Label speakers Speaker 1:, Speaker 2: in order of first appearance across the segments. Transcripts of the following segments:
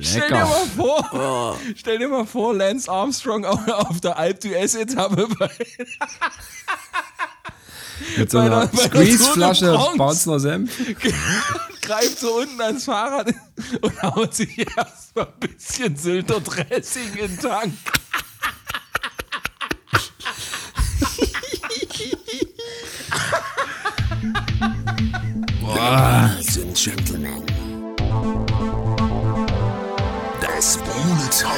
Speaker 1: Stell dir mal vor, stell dir mal vor, Lance Armstrong auf, auf der Alp d'Huez Etappe bei
Speaker 2: Mit so einer Squeeze-Flasche
Speaker 1: France.
Speaker 2: Bautzner Senf.
Speaker 1: greift so unten ans Fahrrad und haut sich erstmal ein bisschen Sylter Dressing in den Tank.
Speaker 3: Ladies and Gentlemen.
Speaker 1: Ladies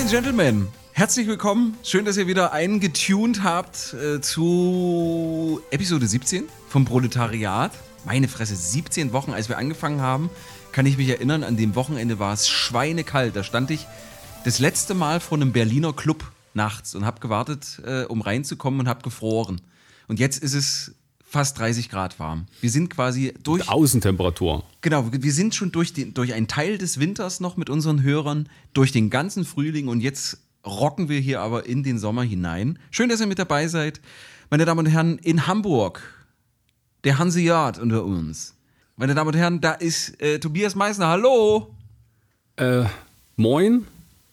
Speaker 1: and Gentlemen, herzlich willkommen. Schön, dass ihr wieder eingetuned habt äh, zu Episode 17 vom Proletariat. Meine Fresse, 17 Wochen, als wir angefangen haben, kann ich mich erinnern, an dem Wochenende war es schweinekalt. Da stand ich das letzte Mal vor einem Berliner Club nachts und habe gewartet, äh, um reinzukommen und habe gefroren. Und jetzt ist es fast 30 Grad warm. Wir sind quasi durch
Speaker 4: Außentemperatur.
Speaker 1: Genau, wir sind schon durch, den, durch einen Teil des Winters noch mit unseren Hörern, durch den ganzen Frühling und jetzt rocken wir hier aber in den Sommer hinein. Schön, dass ihr mit dabei seid. Meine Damen und Herren, in Hamburg, der Hanseat unter uns. Meine Damen und Herren, da ist äh, Tobias Meissner. Hallo!
Speaker 4: Äh, moin,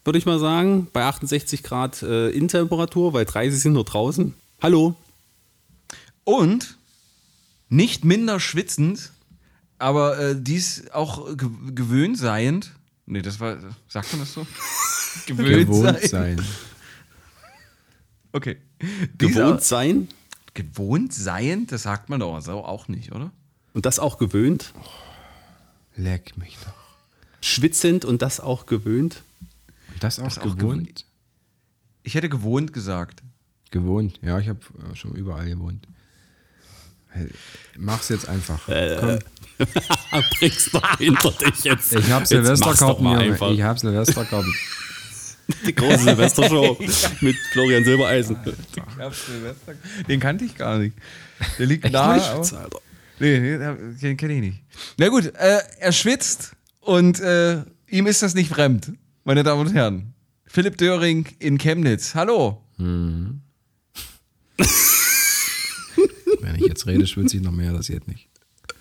Speaker 4: würde ich mal sagen. Bei 68 Grad äh, Innentemperatur, weil 30 sind nur draußen. Hallo.
Speaker 1: Und nicht minder schwitzend, aber äh, dies auch ge gewöhnt seiend. Nee, das war, sagt man das so? gewöhnt,
Speaker 2: Gewohnt
Speaker 1: sein. Okay.
Speaker 4: Gewohnt sein
Speaker 1: Gewohnt sein, das sagt man doch so auch nicht, oder?
Speaker 4: Und das auch gewöhnt.
Speaker 2: Leck mich doch.
Speaker 4: Schwitzend und das auch gewöhnt.
Speaker 2: Und das auch
Speaker 1: Das auch
Speaker 2: gewohnt?
Speaker 1: gewohnt. Ich hätte gewohnt gesagt.
Speaker 2: Gewohnt. Ja, ich habe schon überall gewohnt. Hey, Mach's jetzt einfach.
Speaker 4: Äh,
Speaker 2: Komm.
Speaker 4: Bring's doch hinter dich jetzt.
Speaker 2: Ich
Speaker 4: mach's doch
Speaker 2: Silvesterkarten. Ich habe Silvesterkarten.
Speaker 4: Die große Silvestershow mit Florian Silbereisen.
Speaker 1: Den kannte ich gar nicht. Der liegt
Speaker 2: Echt
Speaker 1: nahe.
Speaker 2: nicht?
Speaker 4: Alter.
Speaker 1: Nee, nee, den kenne ich nicht. Na gut, äh, er schwitzt und äh, ihm ist das nicht fremd, meine Damen und Herren. Philipp Döring in Chemnitz. Hallo.
Speaker 2: Wenn ich jetzt rede, schwitze ich noch mehr, das jetzt nicht.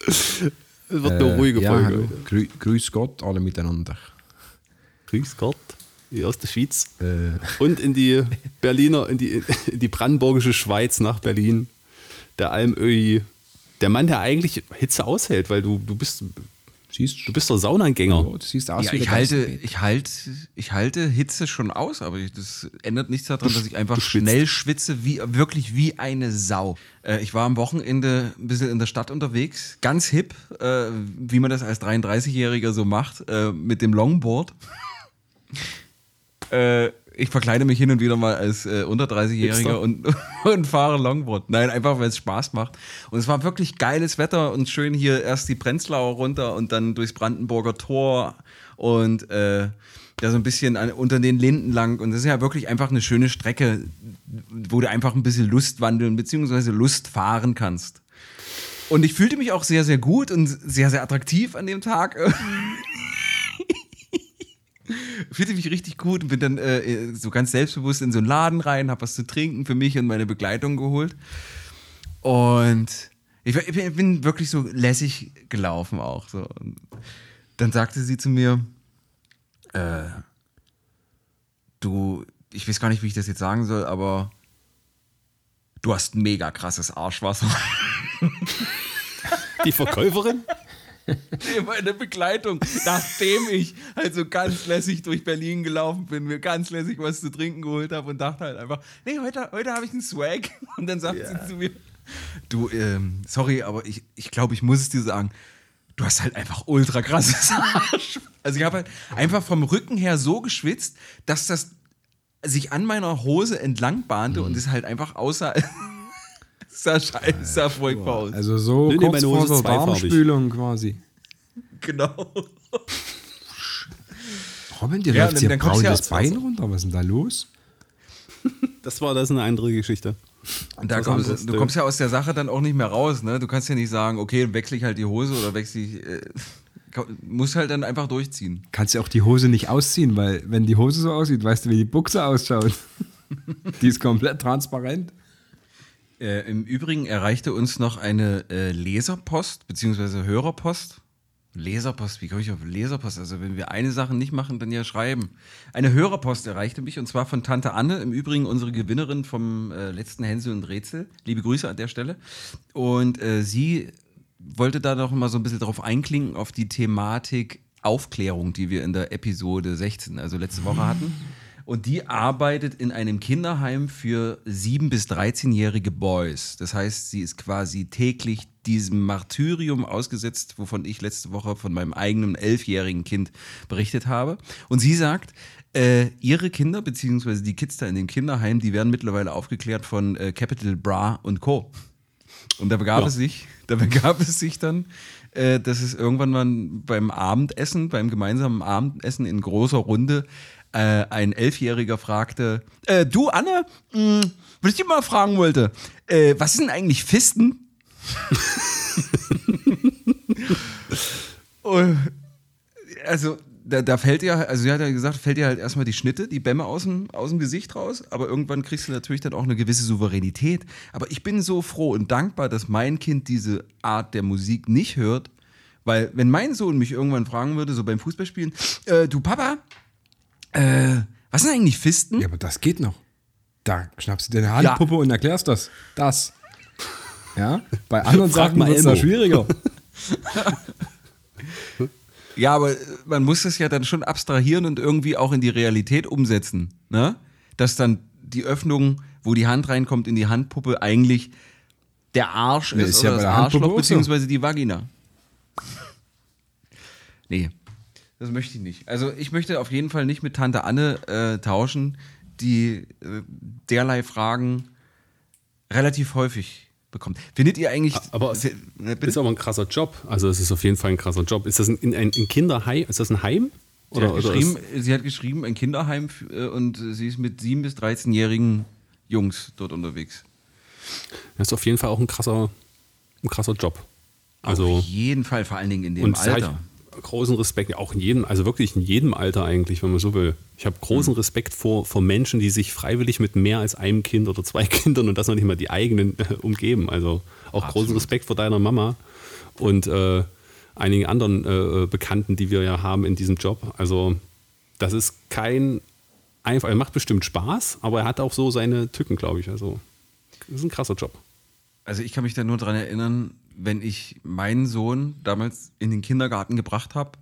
Speaker 4: Es wird eine ruhige
Speaker 2: ja,
Speaker 4: Folge.
Speaker 2: Grü Grüß Gott, alle miteinander.
Speaker 4: Grüß Gott. Aus der Schweiz.
Speaker 2: Äh,
Speaker 4: Und in die Berliner, in die, in die brandenburgische Schweiz nach Berlin. Der Almöhi. Der Mann, der eigentlich Hitze aushält, weil du, du bist,
Speaker 2: siehst
Speaker 4: du bist doch Saunagänger.
Speaker 2: Oh, du siehst aus
Speaker 1: Ja,
Speaker 2: wie
Speaker 1: ich
Speaker 2: der
Speaker 1: halte, ich, halte, ich halte Hitze schon aus, aber ich, das ändert nichts daran, dass ich einfach schnell schwitze, wie, wirklich wie eine Sau. Äh, ich war am Wochenende ein bisschen in der Stadt unterwegs, ganz hip, äh, wie man das als 33-Jähriger so macht, äh, mit dem Longboard. äh, ich verkleide mich hin und wieder mal als äh, unter 30-Jähriger
Speaker 4: Hipster.
Speaker 1: und, und fahre Longboard. Nein, einfach weil es Spaß macht. Und es war wirklich geiles Wetter und schön hier erst die Prenzlauer runter und dann durchs Brandenburger Tor und äh, da so ein bisschen an, unter den Linden lang. Und das ist ja wirklich einfach eine schöne Strecke, wo du einfach ein bisschen Lust wandeln bzw. Lust fahren kannst. Und ich fühlte mich auch sehr, sehr gut und sehr, sehr attraktiv an dem Tag. fühlte mich richtig gut und bin dann äh, so ganz selbstbewusst in so einen Laden rein, habe was zu trinken für mich und meine Begleitung geholt. Und ich, ich bin- wirklich so lässig gelaufen auch. So. Und dann sagte sie zu mir, äh, du, ich weiß gar nicht, wie ich das jetzt sagen soll, aber du hast mega krasses Arschwasser.
Speaker 4: Die Verkäuferin?
Speaker 1: Nee, meine Begleitung, nachdem ich halt so ganz lässig durch Berlin gelaufen bin, mir ganz lässig was zu trinken geholt habe und dachte halt einfach, nee, heute, heute habe ich einen Swag. Und dann sagt sie zu mir, du, ähm, sorry, aber ich, ich glaube, ich muss es dir sagen, du hast halt einfach ultra krasses Arsch. Also ich habe halt einfach vom Rücken her so geschwitzt, dass das sich an meiner Hose entlang bahnte und es halt einfach aussah, sah scheiße, sah furchtbar aus.
Speaker 2: Also so
Speaker 4: Nee,
Speaker 2: kurz vor der. Darmspülung quasi.
Speaker 1: Genau.
Speaker 2: Robin, dir
Speaker 1: Ja,
Speaker 2: läuft
Speaker 1: dann-
Speaker 2: hier
Speaker 1: dann kommst
Speaker 2: braun das Bein runter. Was ist denn da los?
Speaker 4: Das war das ist eine andere Geschichte.
Speaker 1: Und da kommst,
Speaker 4: anderes,
Speaker 1: du kommst ja aus der Sache dann auch nicht mehr raus, ne? Du kannst ja nicht sagen, okay, wechsle ich halt die Hose oder wechsle ich äh, muss halt dann einfach durchziehen.
Speaker 2: Kannst ja auch die Hose nicht ausziehen, weil wenn die Hose so aussieht, weißt du, wie die Buchse ausschaut. die ist komplett transparent.
Speaker 1: Äh, Im Übrigen erreichte uns noch eine äh, Leserpost beziehungsweise Hörerpost. Leserpost, wie komme ich auf Leserpost? Also wenn wir eine Sache nicht machen, dann ja schreiben. Eine Hörerpost erreichte mich und zwar von Tante Anne, im Übrigen unsere Gewinnerin vom äh, letzten Hänsel und Rätsel. Liebe Grüße an der Stelle. Und äh, sie wollte da noch mal so ein bisschen drauf einklinken auf die Thematik Aufklärung, die wir in der Episode 16, also letzte Woche hatten. Und die arbeitet in einem Kinderheim für 7- bis 13-jährige Boys. Das heißt, sie ist quasi täglich diesem Martyrium ausgesetzt, wovon ich letzte Woche von meinem eigenen elfjährigen Kind berichtet habe. Und sie sagt, äh, ihre Kinder, beziehungsweise die Kids da in dem Kinderheim, die werden mittlerweile aufgeklärt von äh, Capital Bra und Co. Und da begab
Speaker 4: Ja.
Speaker 1: es sich, da begab es sich dann, äh, dass es irgendwann mal beim Abendessen, beim gemeinsamen Abendessen in großer Runde, äh, ein Elfjähriger fragte, äh, du Anne, mh, was ich dich mal fragen wollte, äh, was denn eigentlich Fisten? Also da, da fällt ja, also sie hat ja gesagt, fällt dir halt erstmal die Schnitte, die Bämme aus dem, aus dem Gesicht raus, aber irgendwann kriegst du natürlich dann auch eine gewisse Souveränität. Aber ich bin so froh und dankbar, dass mein Kind diese Art der Musik nicht hört, weil wenn mein Sohn mich irgendwann fragen würde, so beim Fußballspielen, äh, du Papa, äh, was sind eigentlich Fisten?
Speaker 2: Ja, aber das geht noch. Da schnappst du dir eine Handpuppe und erklärst das. Das. Ja? Bei anderen Sachen wird es da schwieriger.
Speaker 1: Ja, aber äh, man muss das ja dann schon abstrahieren und irgendwie auch in die Realität umsetzen. Ne? Dass dann die Öffnung, wo die Hand reinkommt in die Handpuppe, eigentlich der Arsch
Speaker 2: Nee,
Speaker 1: ist,
Speaker 2: ist ja
Speaker 1: oder das Arschloch beziehungsweise die Vagina. Nee, das möchte ich nicht. Also ich möchte auf jeden Fall nicht mit Tante Anne äh, tauschen, die äh, derlei Fragen relativ häufig bekommt. Findet ihr eigentlich...
Speaker 4: Aber es
Speaker 1: Ne,
Speaker 4: ist aber ein krasser Job. Also es ist auf jeden Fall ein krasser Job. Ist das ein, ein, ein Kinderheim? Ist das ein Heim?
Speaker 1: Sie hat,
Speaker 4: oder ist,
Speaker 1: sie hat geschrieben, ein Kinderheim äh, und sie ist mit 7- bis 13-jährigen Jungs dort unterwegs.
Speaker 4: das ist auf jeden Fall auch ein krasser, ein krasser Job. Also
Speaker 1: Auf jeden Fall, vor allen Dingen in dem Alter.
Speaker 4: ich, großen Respekt, auch in jedem, also wirklich in jedem Alter eigentlich, wenn man so will. Ich habe
Speaker 1: Hm.
Speaker 4: großen Respekt vor, vor Menschen, die sich freiwillig mit mehr als einem Kind oder zwei Kindern und das noch nicht mal die eigenen äh, umgeben. Also auch großen
Speaker 1: Absolut.
Speaker 4: Respekt vor deiner Mama und äh, einigen anderen äh, Bekannten, die wir ja haben in diesem Job. Also das ist kein einfach, er macht bestimmt Spaß, aber er hat auch so seine Tücken, glaube ich. Also das ist ein krasser Job.
Speaker 1: Also ich kann mich da nur dran erinnern, wenn ich meinen Sohn damals in den Kindergarten gebracht habe.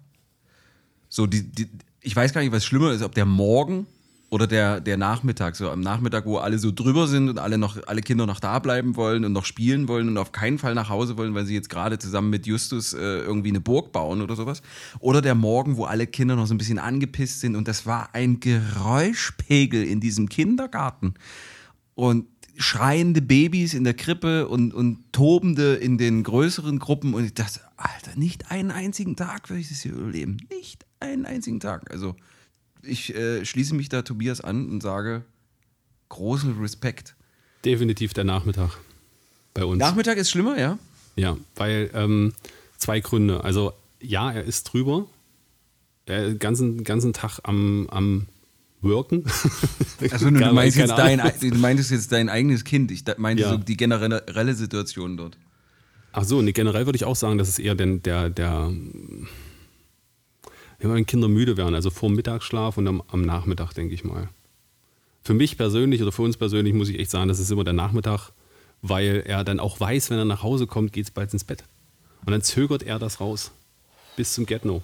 Speaker 1: So die, die, ich weiß gar nicht, was schlimmer ist, ob der Morgen oder der, der Nachmittag, so am Nachmittag, wo alle so drüber sind und alle noch, alle Kinder noch da bleiben wollen und noch spielen wollen und auf keinen Fall nach Hause wollen, weil sie jetzt gerade zusammen mit Justus äh, irgendwie eine Burg bauen oder sowas. Oder der Morgen, wo alle Kinder noch so ein bisschen angepisst sind und das war ein Geräuschpegel in diesem Kindergarten. Und schreiende Babys in der Krippe und, und tobende in den größeren Gruppen. Und ich dachte, Alter, nicht einen einzigen Tag würde ich das hier überleben. Nicht einen einzigen Tag. Also ich äh, schließe mich da Tobias an und sage, großen Respekt.
Speaker 4: Definitiv der Nachmittag bei uns.
Speaker 1: Nachmittag ist schlimmer, ja?
Speaker 4: Ja, weil ähm, zwei Gründe. Also ja, er ist drüber. Er den ganzen, ganzen Tag am, am Worken.
Speaker 1: Also du, meinst jetzt dein, du meintest jetzt dein eigenes Kind. Ich meinte
Speaker 4: Ja.
Speaker 1: so die generelle Situation dort.
Speaker 4: Ach so, nee, generell würde ich auch sagen, dass es eher den, der, der, wenn Kinder müde werden, also vor dem Mittagsschlaf und am, am Nachmittag, denke ich mal. Für mich persönlich oder für uns persönlich muss ich echt sagen, das ist immer der Nachmittag, weil er dann auch weiß, wenn er nach Hause kommt, geht es bald ins Bett. Und dann zögert er das raus. Bis zum Get-No.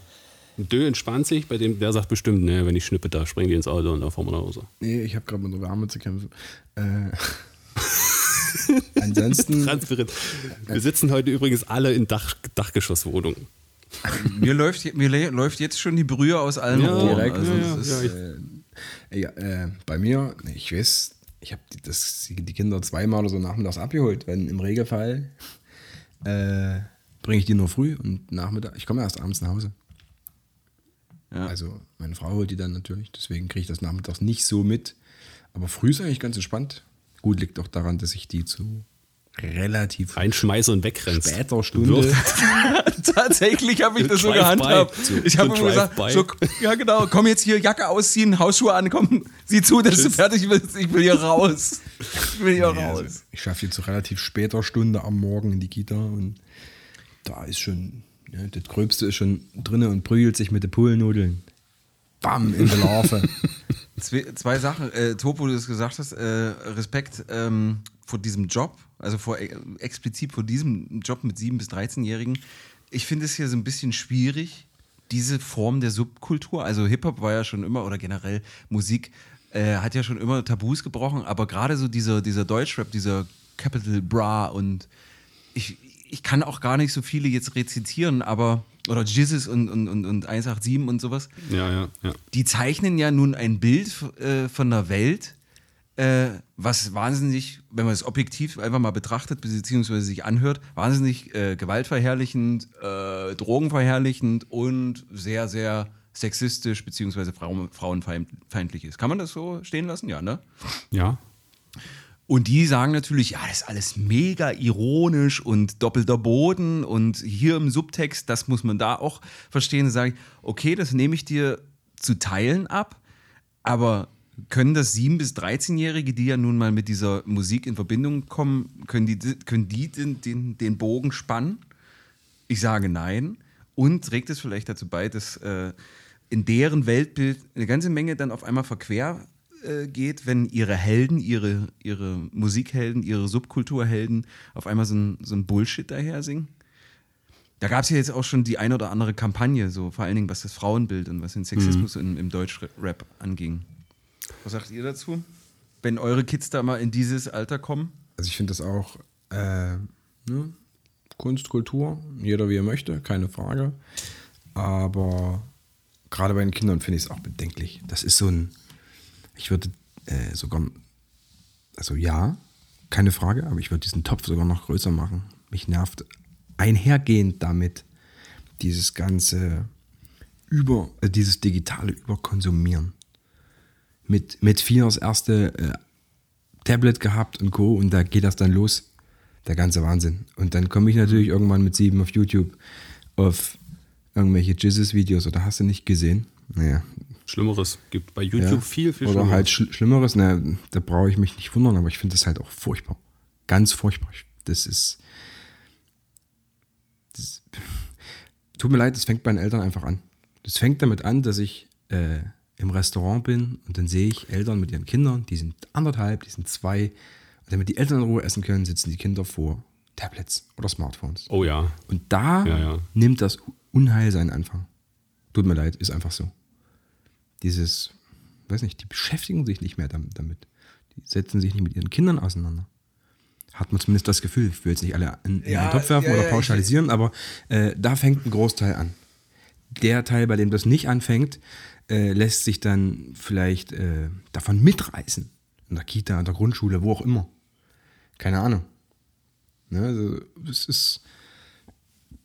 Speaker 4: Dö entspannt sich, bei dem, der sagt bestimmt, ne, wenn ich schnippe, da springen die ins Auto und da fahren wir nach Hause.
Speaker 2: Nee, ich habe gerade mit der Wärme zu kämpfen. Äh, ansonsten,
Speaker 4: Transparent. Wir sitzen heute übrigens alle in Dach, Dachgeschosswohnungen.
Speaker 1: Mir läuft, mir lä- läuft jetzt schon die Brühe aus allen
Speaker 4: Ja,
Speaker 1: Rohren.
Speaker 2: direkt,
Speaker 1: Also
Speaker 4: ja,
Speaker 1: ist,
Speaker 4: ja,
Speaker 2: äh, ja, äh, bei mir, ich weiß, ich habe die, das- die Kinder zweimal oder so nachmittags abgeholt, wenn im Regelfall äh, bringe ich die nur früh und Nachmittag, ich komme erst abends nach Hause.
Speaker 1: Ja.
Speaker 2: Also meine Frau holt die dann natürlich, deswegen kriege ich das nachmittags nicht so mit. Aber früh ist eigentlich ganz entspannt. Gut, liegt auch daran, dass ich die zu relativ
Speaker 4: Reinschmeiße und wegrennst.
Speaker 2: später Stunde.
Speaker 1: Tatsächlich habe ich das so gehandhabt. Ich habe immer gesagt, so, ja genau, komm jetzt hier, Jacke ausziehen, Hausschuhe ankommen, sieh zu, dass du fertig bist, ich will hier raus. Ich will hier
Speaker 2: Ja,
Speaker 1: raus.
Speaker 2: also ich schaffe jetzt zu relativ später Stunde am Morgen in die Kita und da ist schon, das Gröbste ist schon drinne und prügelt sich mit den Poolnudeln. Bam, in der Larve.
Speaker 1: Zwei, zwei Sachen, äh, Topo, du das gesagt hast, äh, Respekt ähm, vor diesem Job, also vor, äh, explizit vor diesem Job mit 7- bis 13-Jährigen. Ich finde es hier so ein bisschen schwierig, diese Form der Subkultur, also Hip-Hop war ja schon immer, oder generell Musik, äh, hat ja schon immer Tabus gebrochen, aber gerade so dieser, dieser Deutschrap, dieser Capital Bra und ich, ich kann auch gar nicht so viele jetzt rezitieren, aber, oder Jizzes und, und, und, und 187 und sowas
Speaker 4: Ja, ja, ja.
Speaker 1: die zeichnen ja nun ein Bild äh, von der Welt, äh, was wahnsinnig, wenn man es objektiv einfach mal betrachtet, beziehungsweise sich anhört, wahnsinnig äh, gewaltverherrlichend, äh, drogenverherrlichend und sehr, sehr sexistisch, beziehungsweise Frauen, frauenfeindlich ist. Kann man das so stehen lassen? Ja, ne?
Speaker 4: Ja,
Speaker 1: Und die sagen natürlich, ja, das ist alles mega ironisch und doppelter Boden und hier im Subtext, das muss man da auch verstehen. Sage ich, okay, das nehme ich dir zu Teilen ab, aber können das 7- bis 13-Jährige, die ja nun mal mit dieser Musik in Verbindung kommen, können die, können die den, den, den Bogen spannen? Ich sage nein. Und trägt es vielleicht dazu bei, dass äh, in deren Weltbild eine ganze Menge dann auf einmal verquer äh, geht, wenn ihre Helden, ihre, ihre Musikhelden, ihre Subkulturhelden auf einmal so ein, so ein Bullshit daher singen? Da gab es ja jetzt auch schon die ein oder andere Kampagne, so vor allen Dingen was das Frauenbild und was den Sexismus im, im Deutschrap anging. Was sagt ihr dazu? Wenn eure Kids da mal in dieses Alter kommen?
Speaker 2: Also ich finde das auch äh, ne? Kunst, Kultur, jeder wie er möchte, keine Frage. Aber gerade bei den Kindern finde ich es auch bedenklich. Das ist so ein, ich würde äh, sogar, also ja, keine Frage, aber ich würde diesen Topf sogar noch größer machen. Mich nervt einhergehend damit dieses ganze über, äh, dieses digitale Überkonsumieren. Mit, mit das erste äh, Tablet gehabt und Co. Und da geht das dann los. Der ganze Wahnsinn. Und dann komme ich natürlich irgendwann mit sieben auf YouTube auf irgendwelche Jizzes-Videos oder hast du nicht gesehen? Naja.
Speaker 4: Schlimmeres gibt bei YouTube
Speaker 2: ja.
Speaker 4: viel, viel
Speaker 2: Oder
Speaker 4: Schlimmeres.
Speaker 2: halt Schl Schlimmeres. Naja, da brauche ich mich nicht wundern, aber ich finde das halt auch furchtbar. Ganz furchtbar. Das ist. Das, tut mir leid, das fängt bei den Eltern einfach an. Das fängt damit an, dass ich äh, im Restaurant bin und dann sehe ich Eltern mit ihren Kindern, die sind anderthalb, die sind zwei. Und damit die Eltern in Ruhe essen können, sitzen die Kinder vor Tablets oder Smartphones.
Speaker 4: Oh ja.
Speaker 2: Und da
Speaker 4: Ja, ja.
Speaker 2: nimmt das Unheil seinen Anfang. Tut mir leid, ist einfach so. Dieses, weiß nicht, die beschäftigen sich nicht mehr dam- damit. Die setzen sich nicht mit ihren Kindern auseinander. Hat man zumindest das Gefühl. Ich will jetzt nicht alle in, in
Speaker 1: Ja,
Speaker 2: einen Topf werfen
Speaker 1: ja,
Speaker 2: oder
Speaker 1: ja,
Speaker 2: pauschalisieren, aber äh, da fängt ein Großteil an. Der Teil, bei dem das nicht anfängt, äh, lässt sich dann vielleicht äh, davon mitreißen. In der Kita, in der Grundschule, wo auch immer. Keine Ahnung. Ne, also, es ist,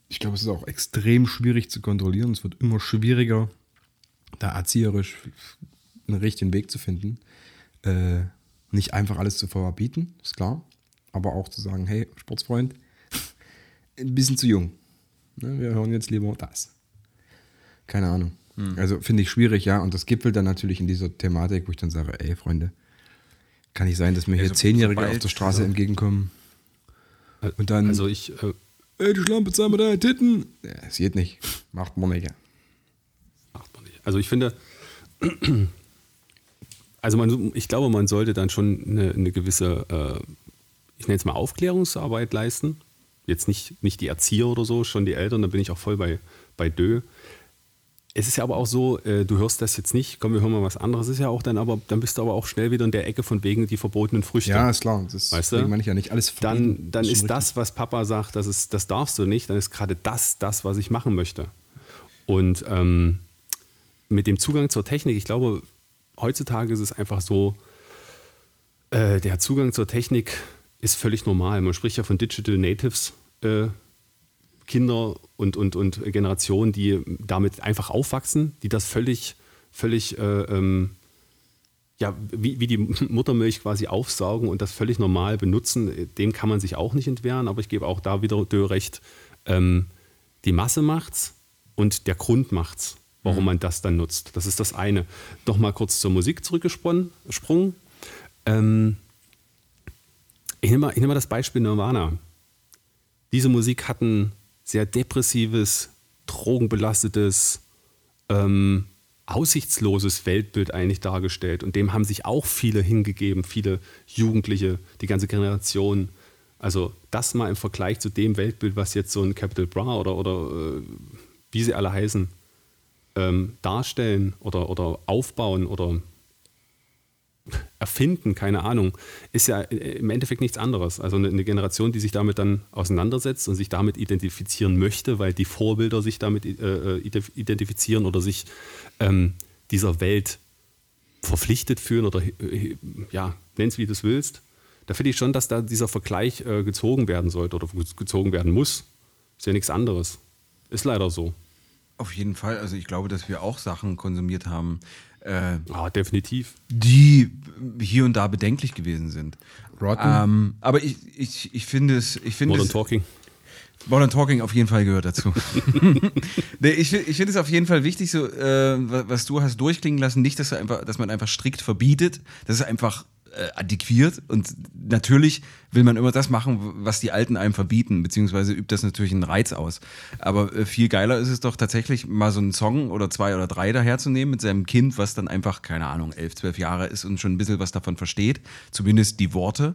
Speaker 2: ich glaube, es ist auch extrem schwierig zu kontrollieren. Es wird immer schwieriger, da erzieherisch einen richtigen Weg zu finden. Äh, nicht einfach alles zu verbieten, ist klar. Aber auch zu sagen, hey, Sportsfreund, ein bisschen zu jung. Ne, wir hören jetzt lieber das. Keine Ahnung. Also finde ich schwierig, ja. Und das gipfelt dann natürlich in dieser Thematik, wo ich dann sage, ey, Freunde, kann nicht sein, dass mir hier
Speaker 1: so-
Speaker 2: Zehnjährige auf der Straße entgegenkommen. Und dann,
Speaker 4: Also ich, äh,
Speaker 2: ey, du Schlampe, zeig mal deine Titten. Ja, es geht nicht. Macht man nicht. ja.
Speaker 4: Also ich finde, also man, ich glaube, man sollte dann schon eine, eine gewisse, äh, ich nenne es mal Aufklärungsarbeit leisten. Jetzt nicht, nicht die Erzieher oder so, schon die Eltern, da bin ich auch voll bei, bei Dö. Es ist ja aber auch so, äh, du hörst das jetzt nicht, komm, wir hören mal was anderes, ist ja auch dann, aber dann bist du aber auch schnell wieder in der Ecke von wegen die verbotenen Früchte.
Speaker 2: Ja, ist klar. Das
Speaker 4: Weißt du?
Speaker 2: meine ich ja nicht alles verbieten.
Speaker 4: dann, dann ist
Speaker 2: richtig.
Speaker 4: das, was Papa sagt, das, ist, das darfst du nicht, dann ist gerade das das, was ich machen möchte. Und ähm, mit dem Zugang zur Technik, ich glaube, heutzutage ist es einfach so, äh, der Zugang zur Technik ist völlig normal. Man spricht ja von Digital Natives, äh, Kinder und, und, und Generationen, die damit einfach aufwachsen, die das völlig, völlig äh, ähm, ja, wie, wie die Muttermilch quasi aufsaugen und das völlig normal benutzen, dem kann man sich auch nicht entwehren, aber ich gebe auch da wieder Dö recht, ähm, die Masse macht's und der Grund macht's, warum man das dann nutzt. Das ist das eine. Nochmal kurz zur Musik zurückgesprungen. Ähm, ich nehme, mal, ich nehme mal das Beispiel Nirvana. Diese Musik hat ein sehr depressives, drogenbelastetes, ähm, aussichtsloses Weltbild eigentlich dargestellt. Und dem haben sich auch viele hingegeben, viele Jugendliche, die ganze Generation. Also das mal im Vergleich zu dem Weltbild, was jetzt so ein Capital Bra oder, oder äh, wie sie alle heißen, ähm, darstellen oder, oder aufbauen oder erfinden, keine Ahnung, ist ja im Endeffekt nichts anderes. Also eine Generation, die sich damit dann auseinandersetzt und sich damit identifizieren möchte, weil die Vorbilder sich damit äh, identifizieren oder sich ähm, dieser Welt verpflichtet fühlen oder äh, ja, nenn's wie du es willst. Da finde ich schon, dass da dieser Vergleich äh, gezogen werden sollte oder gezogen werden muss. Ist ja nichts anderes. Ist leider so.
Speaker 1: Auf jeden Fall. Also ich glaube, dass wir auch Sachen konsumiert haben,
Speaker 4: äh, ah, definitiv.
Speaker 1: Die hier und da bedenklich gewesen sind.
Speaker 2: Rotten.
Speaker 1: Ähm, aber ich, ich, ich finde es. Ich finde
Speaker 4: Modern
Speaker 1: es,
Speaker 4: Talking.
Speaker 1: Modern Talking auf jeden Fall gehört dazu. nee, ich ich finde es auf jeden Fall wichtig, so, äh, was du hast durchklingen lassen, nicht, dass, einfach, dass man einfach strikt verbietet. Das ist einfach adäquiert und natürlich will man immer das machen, was die Alten einem verbieten, beziehungsweise übt das natürlich einen Reiz aus. Aber äh, viel geiler ist es doch tatsächlich mal so einen Song oder zwei oder drei daherzunehmen mit seinem Kind, was dann einfach, keine Ahnung, elf, zwölf Jahre ist und schon ein bisschen was davon versteht, zumindest die Worte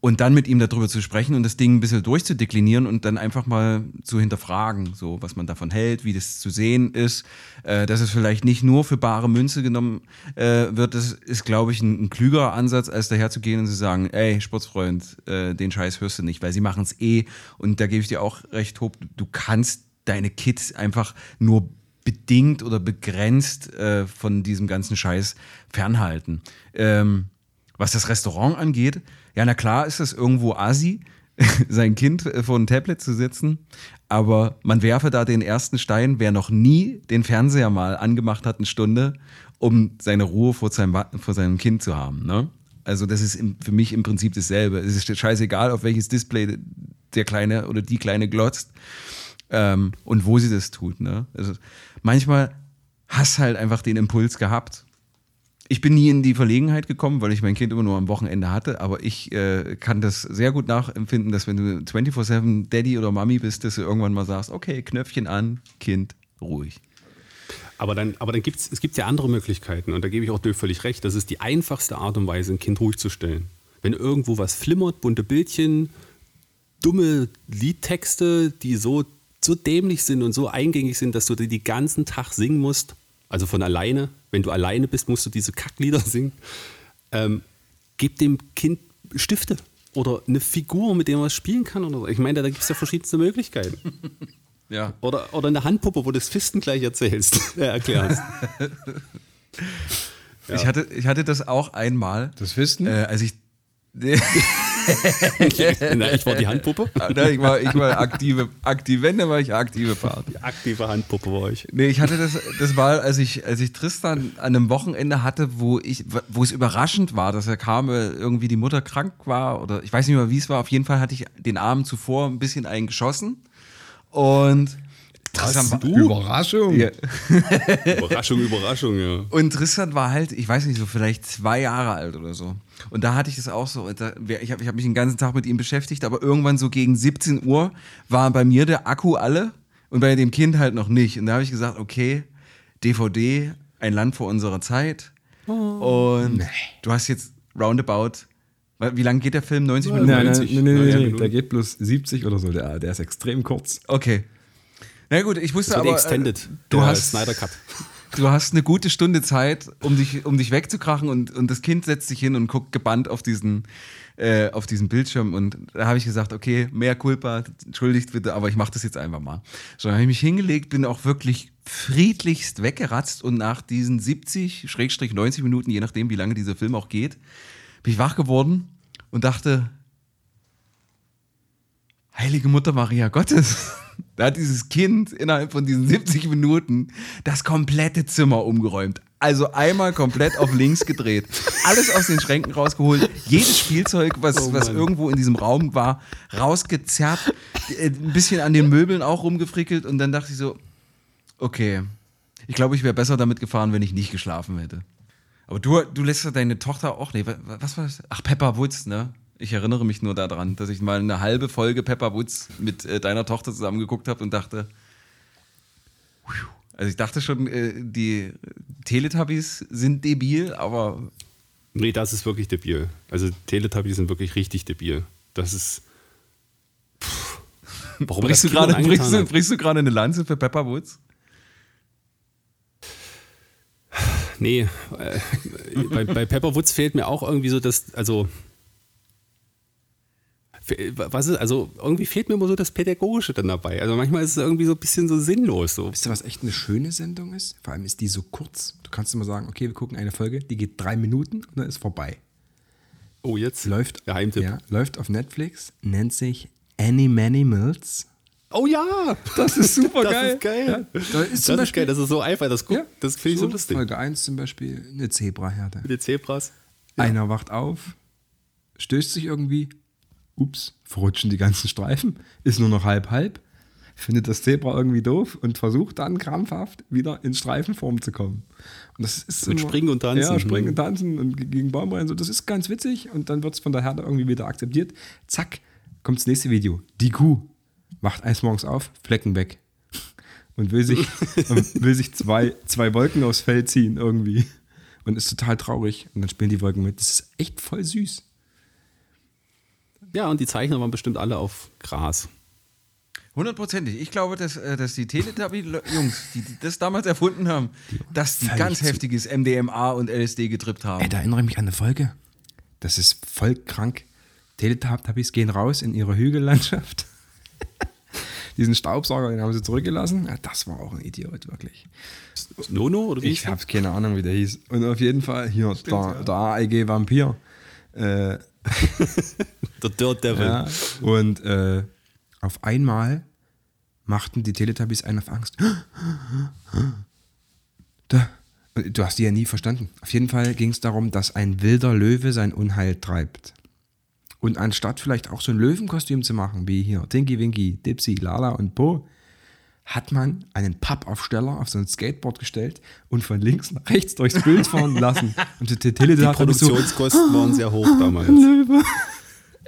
Speaker 1: und dann mit ihm darüber zu sprechen und das Ding ein bisschen durchzudeklinieren und dann einfach mal zu hinterfragen, so was man davon hält, wie das zu sehen ist, äh, dass es vielleicht nicht nur für bare Münze genommen äh, wird, das ist, glaube ich, ein, ein, klügerer Ansatz, als daherzugehen und zu sagen, ey, Sportsfreund, äh, den Scheiß hörst du nicht, weil sie machen es eh und da gebe ich dir auch recht, Hob, du kannst deine Kids einfach nur bedingt oder begrenzt äh, von diesem ganzen Scheiß fernhalten. Ähm, was das Restaurant angeht, ja, na klar ist es irgendwo assi, sein Kind äh, vor ein Tablet zu setzen, aber man werfe da den ersten Stein, wer noch nie den Fernseher mal angemacht hat, eine Stunde, um seine Ruhe vor seinem, vor seinem Kind zu haben. Ne? Also das ist für mich im Prinzip dasselbe. Es ist scheißegal, auf welches Display der Kleine oder die Kleine glotzt ähm, und wo sie das tut. Ne? Also manchmal hast halt einfach den Impuls gehabt ich bin nie in die Verlegenheit gekommen, weil ich mein Kind immer nur am Wochenende hatte, aber ich äh, kann das sehr gut nachempfinden, dass wenn du 24-7 Daddy oder Mami bist, dass du irgendwann mal sagst, okay, Knöpfchen an, Kind, ruhig.
Speaker 4: Aber dann, aber dann gibt es ja andere Möglichkeiten und da gebe ich auch Döf völlig recht. Das ist die einfachste Art und Weise, ein Kind ruhig zu stellen. Wenn irgendwo was flimmert, bunte Bildchen, dumme Liedtexte, die so, so dämlich sind und so eingängig sind, dass du die den ganzen Tag singen musst, also von alleine, wenn du alleine bist, musst du diese Kacklieder singen. Ähm, gib dem Kind Stifte oder eine Figur, mit der man spielen kann. Oder Ich meine, da gibt es ja verschiedenste Möglichkeiten.
Speaker 1: Ja.
Speaker 4: Oder, oder eine Handpuppe, wo du das Fisten gleich erzählst, äh, erklärst.
Speaker 1: ja. ich, hatte, ich hatte das auch einmal.
Speaker 2: Das Fisten?
Speaker 1: Äh, als ich.
Speaker 4: Na, ich war die Handpuppe.
Speaker 1: Nein, ich war, ich war aktive, aktiv, wenn, dann war ich aktive Part.
Speaker 4: Die aktive Handpuppe war ich.
Speaker 1: Nee, ich hatte das, das war, als ich, als ich Tristan an einem Wochenende hatte, wo ich, wo es überraschend war, dass er kam, irgendwie die Mutter krank war oder ich weiß nicht mehr, wie es war. Auf jeden Fall hatte ich den Abend zuvor ein bisschen eingeschossen und
Speaker 2: Tristan du? Überraschung. Ja.
Speaker 4: Überraschung, Überraschung, ja.
Speaker 1: Und Tristan war halt, ich weiß nicht, so vielleicht zwei Jahre alt oder so. Und da hatte ich das auch so. Da, ich habe ich hab mich den ganzen Tag mit ihm beschäftigt, aber irgendwann so gegen 17 Uhr war bei mir der Akku alle und bei dem Kind halt noch nicht. Und da habe ich gesagt, okay, DVD, ein Land vor unserer Zeit. Oh. Und nee. du hast jetzt roundabout wie lange geht der Film? 90 Minuten?
Speaker 2: Nein, nein, nein, nein, nein, nein. der geht bloß 70 oder so. Der, der ist extrem kurz.
Speaker 1: Okay. Na gut, ich wusste das aber.
Speaker 4: Extended,
Speaker 1: äh, du hast
Speaker 4: Snyder Cut.
Speaker 1: Du hast eine gute Stunde Zeit, um dich, um dich wegzukrachen und, und das Kind setzt sich hin und guckt gebannt auf diesen, äh, auf diesen Bildschirm und da habe ich gesagt, okay, mehr Culpa, entschuldigt bitte, aber ich mache das jetzt einfach mal. So, dann habe ich mich hingelegt, bin auch wirklich friedlichst weggeratzt und nach diesen 70, Schrägstrich 90 Minuten, je nachdem, wie lange dieser Film auch geht, bin ich wach geworden und dachte, Heilige Mutter Maria Gottes. Da hat dieses Kind innerhalb von diesen 70 Minuten das komplette Zimmer umgeräumt. Also einmal komplett auf links gedreht. Alles aus den Schränken rausgeholt. Jedes Spielzeug, was,
Speaker 4: Oh
Speaker 1: was irgendwo in diesem Raum war, rausgezerrt. äh, Ein bisschen an den Möbeln auch rumgefrickelt. Und dann dachte ich so, okay. Ich glaube, ich wäre besser damit gefahren, wenn ich nicht geschlafen hätte. Aber du, du lässt ja deine Tochter auch, nee, wa- was war das? Ach, Pepper Woods, ne? Ich erinnere mich nur daran, dass ich mal eine halbe Folge Pepper Woods mit äh, deiner Tochter zusammen geguckt habe und dachte, also ich dachte schon, äh, die Teletubbies sind debil, aber
Speaker 4: Nee, das ist wirklich debil. Also Teletubbies sind wirklich richtig debil. Das ist. Pff, warum
Speaker 1: brichst du gerade brichst du, brichst du gerade eine Lanze für Pepper Woods?
Speaker 4: Nee, äh, bei, bei Pepper Woods fehlt mir auch irgendwie so das, also was ist, also irgendwie fehlt mir immer so das Pädagogische dann dabei. Also manchmal ist es irgendwie so ein bisschen so sinnlos. So.
Speaker 2: Wisst ihr, was echt eine schöne Sendung ist? Vor allem ist die so kurz. Du kannst immer sagen, okay, wir gucken eine Folge, die geht drei Minuten und dann ist vorbei.
Speaker 4: Oh, jetzt
Speaker 2: Läuft,
Speaker 4: Geheimtipp.
Speaker 2: ja, läuft auf Netflix, nennt sich Animanimals.
Speaker 4: Oh ja,
Speaker 2: Das ist super
Speaker 4: das
Speaker 2: geil.
Speaker 4: ist geil.
Speaker 2: Ja, da ist
Speaker 4: das ist
Speaker 2: Beispiel-
Speaker 4: geil, das ist so einfach. Das, guck,
Speaker 2: Ja,
Speaker 4: das finde ich so lustig.
Speaker 2: Folge 1 zum Beispiel, eine Zebraherde.
Speaker 4: Mit den Zebras.
Speaker 2: Einer wacht auf, stößt sich irgendwie, ups, verrutschen die ganzen Streifen, ist nur noch halb halb, findet das Zebra irgendwie doof und versucht dann krampfhaft wieder in Streifenform zu kommen. Und das ist
Speaker 4: Mit Springen und Tanzen.
Speaker 2: Ja, springen und tanzen und ge- gegen Baum rennen. So, das ist ganz witzig und dann wird es von der Herde irgendwie wieder akzeptiert. Zack, kommt das nächste Video. Die Kuh wacht eines Morgens auf, Flecken weg. Und will sich, und will sich zwei, zwei Wolken aufs Fell ziehen irgendwie. Und ist total traurig. Und dann spielen die Wolken mit. Das ist echt voll süß.
Speaker 4: Ja, und die Zeichner waren bestimmt alle auf Gras.
Speaker 1: Hundertprozentig. Ich glaube, dass, äh, dass die Teletubby-Jungs, die, die das damals erfunden haben, dass die
Speaker 2: völlig
Speaker 1: ganz heftiges MDMA und LSD getrippt haben.
Speaker 2: Ey, da erinnere ich mich an eine Folge. Das ist voll krank. Teletubbies gehen raus in ihre Hügellandschaft. Diesen Staubsauger, den haben sie zurückgelassen. Ja, das war auch ein Idiot, wirklich.
Speaker 4: Nono oder wie
Speaker 2: Ich habe keine Ahnung, wie der hieß. Und auf jeden Fall hier, der, der AEG Vampir. Äh,
Speaker 4: der? Dirt Devil.
Speaker 2: ja, und äh, auf einmal machten die Teletubbies einen auf Angst. Da. Du hast die ja nie verstanden. Auf jeden Fall ging es darum, dass ein wilder Löwe sein Unheil treibt. Und anstatt vielleicht auch so ein Löwenkostüm zu machen, wie hier Tinky Winky, Dipsy, Lala und Po, hat man einen Pappaufsteller auf so ein Skateboard gestellt und von links nach rechts durchs Bild fahren lassen. Und die
Speaker 4: Die
Speaker 2: Teletubbies so,
Speaker 4: Produktionskosten waren sehr hoch damals.
Speaker 2: Ey,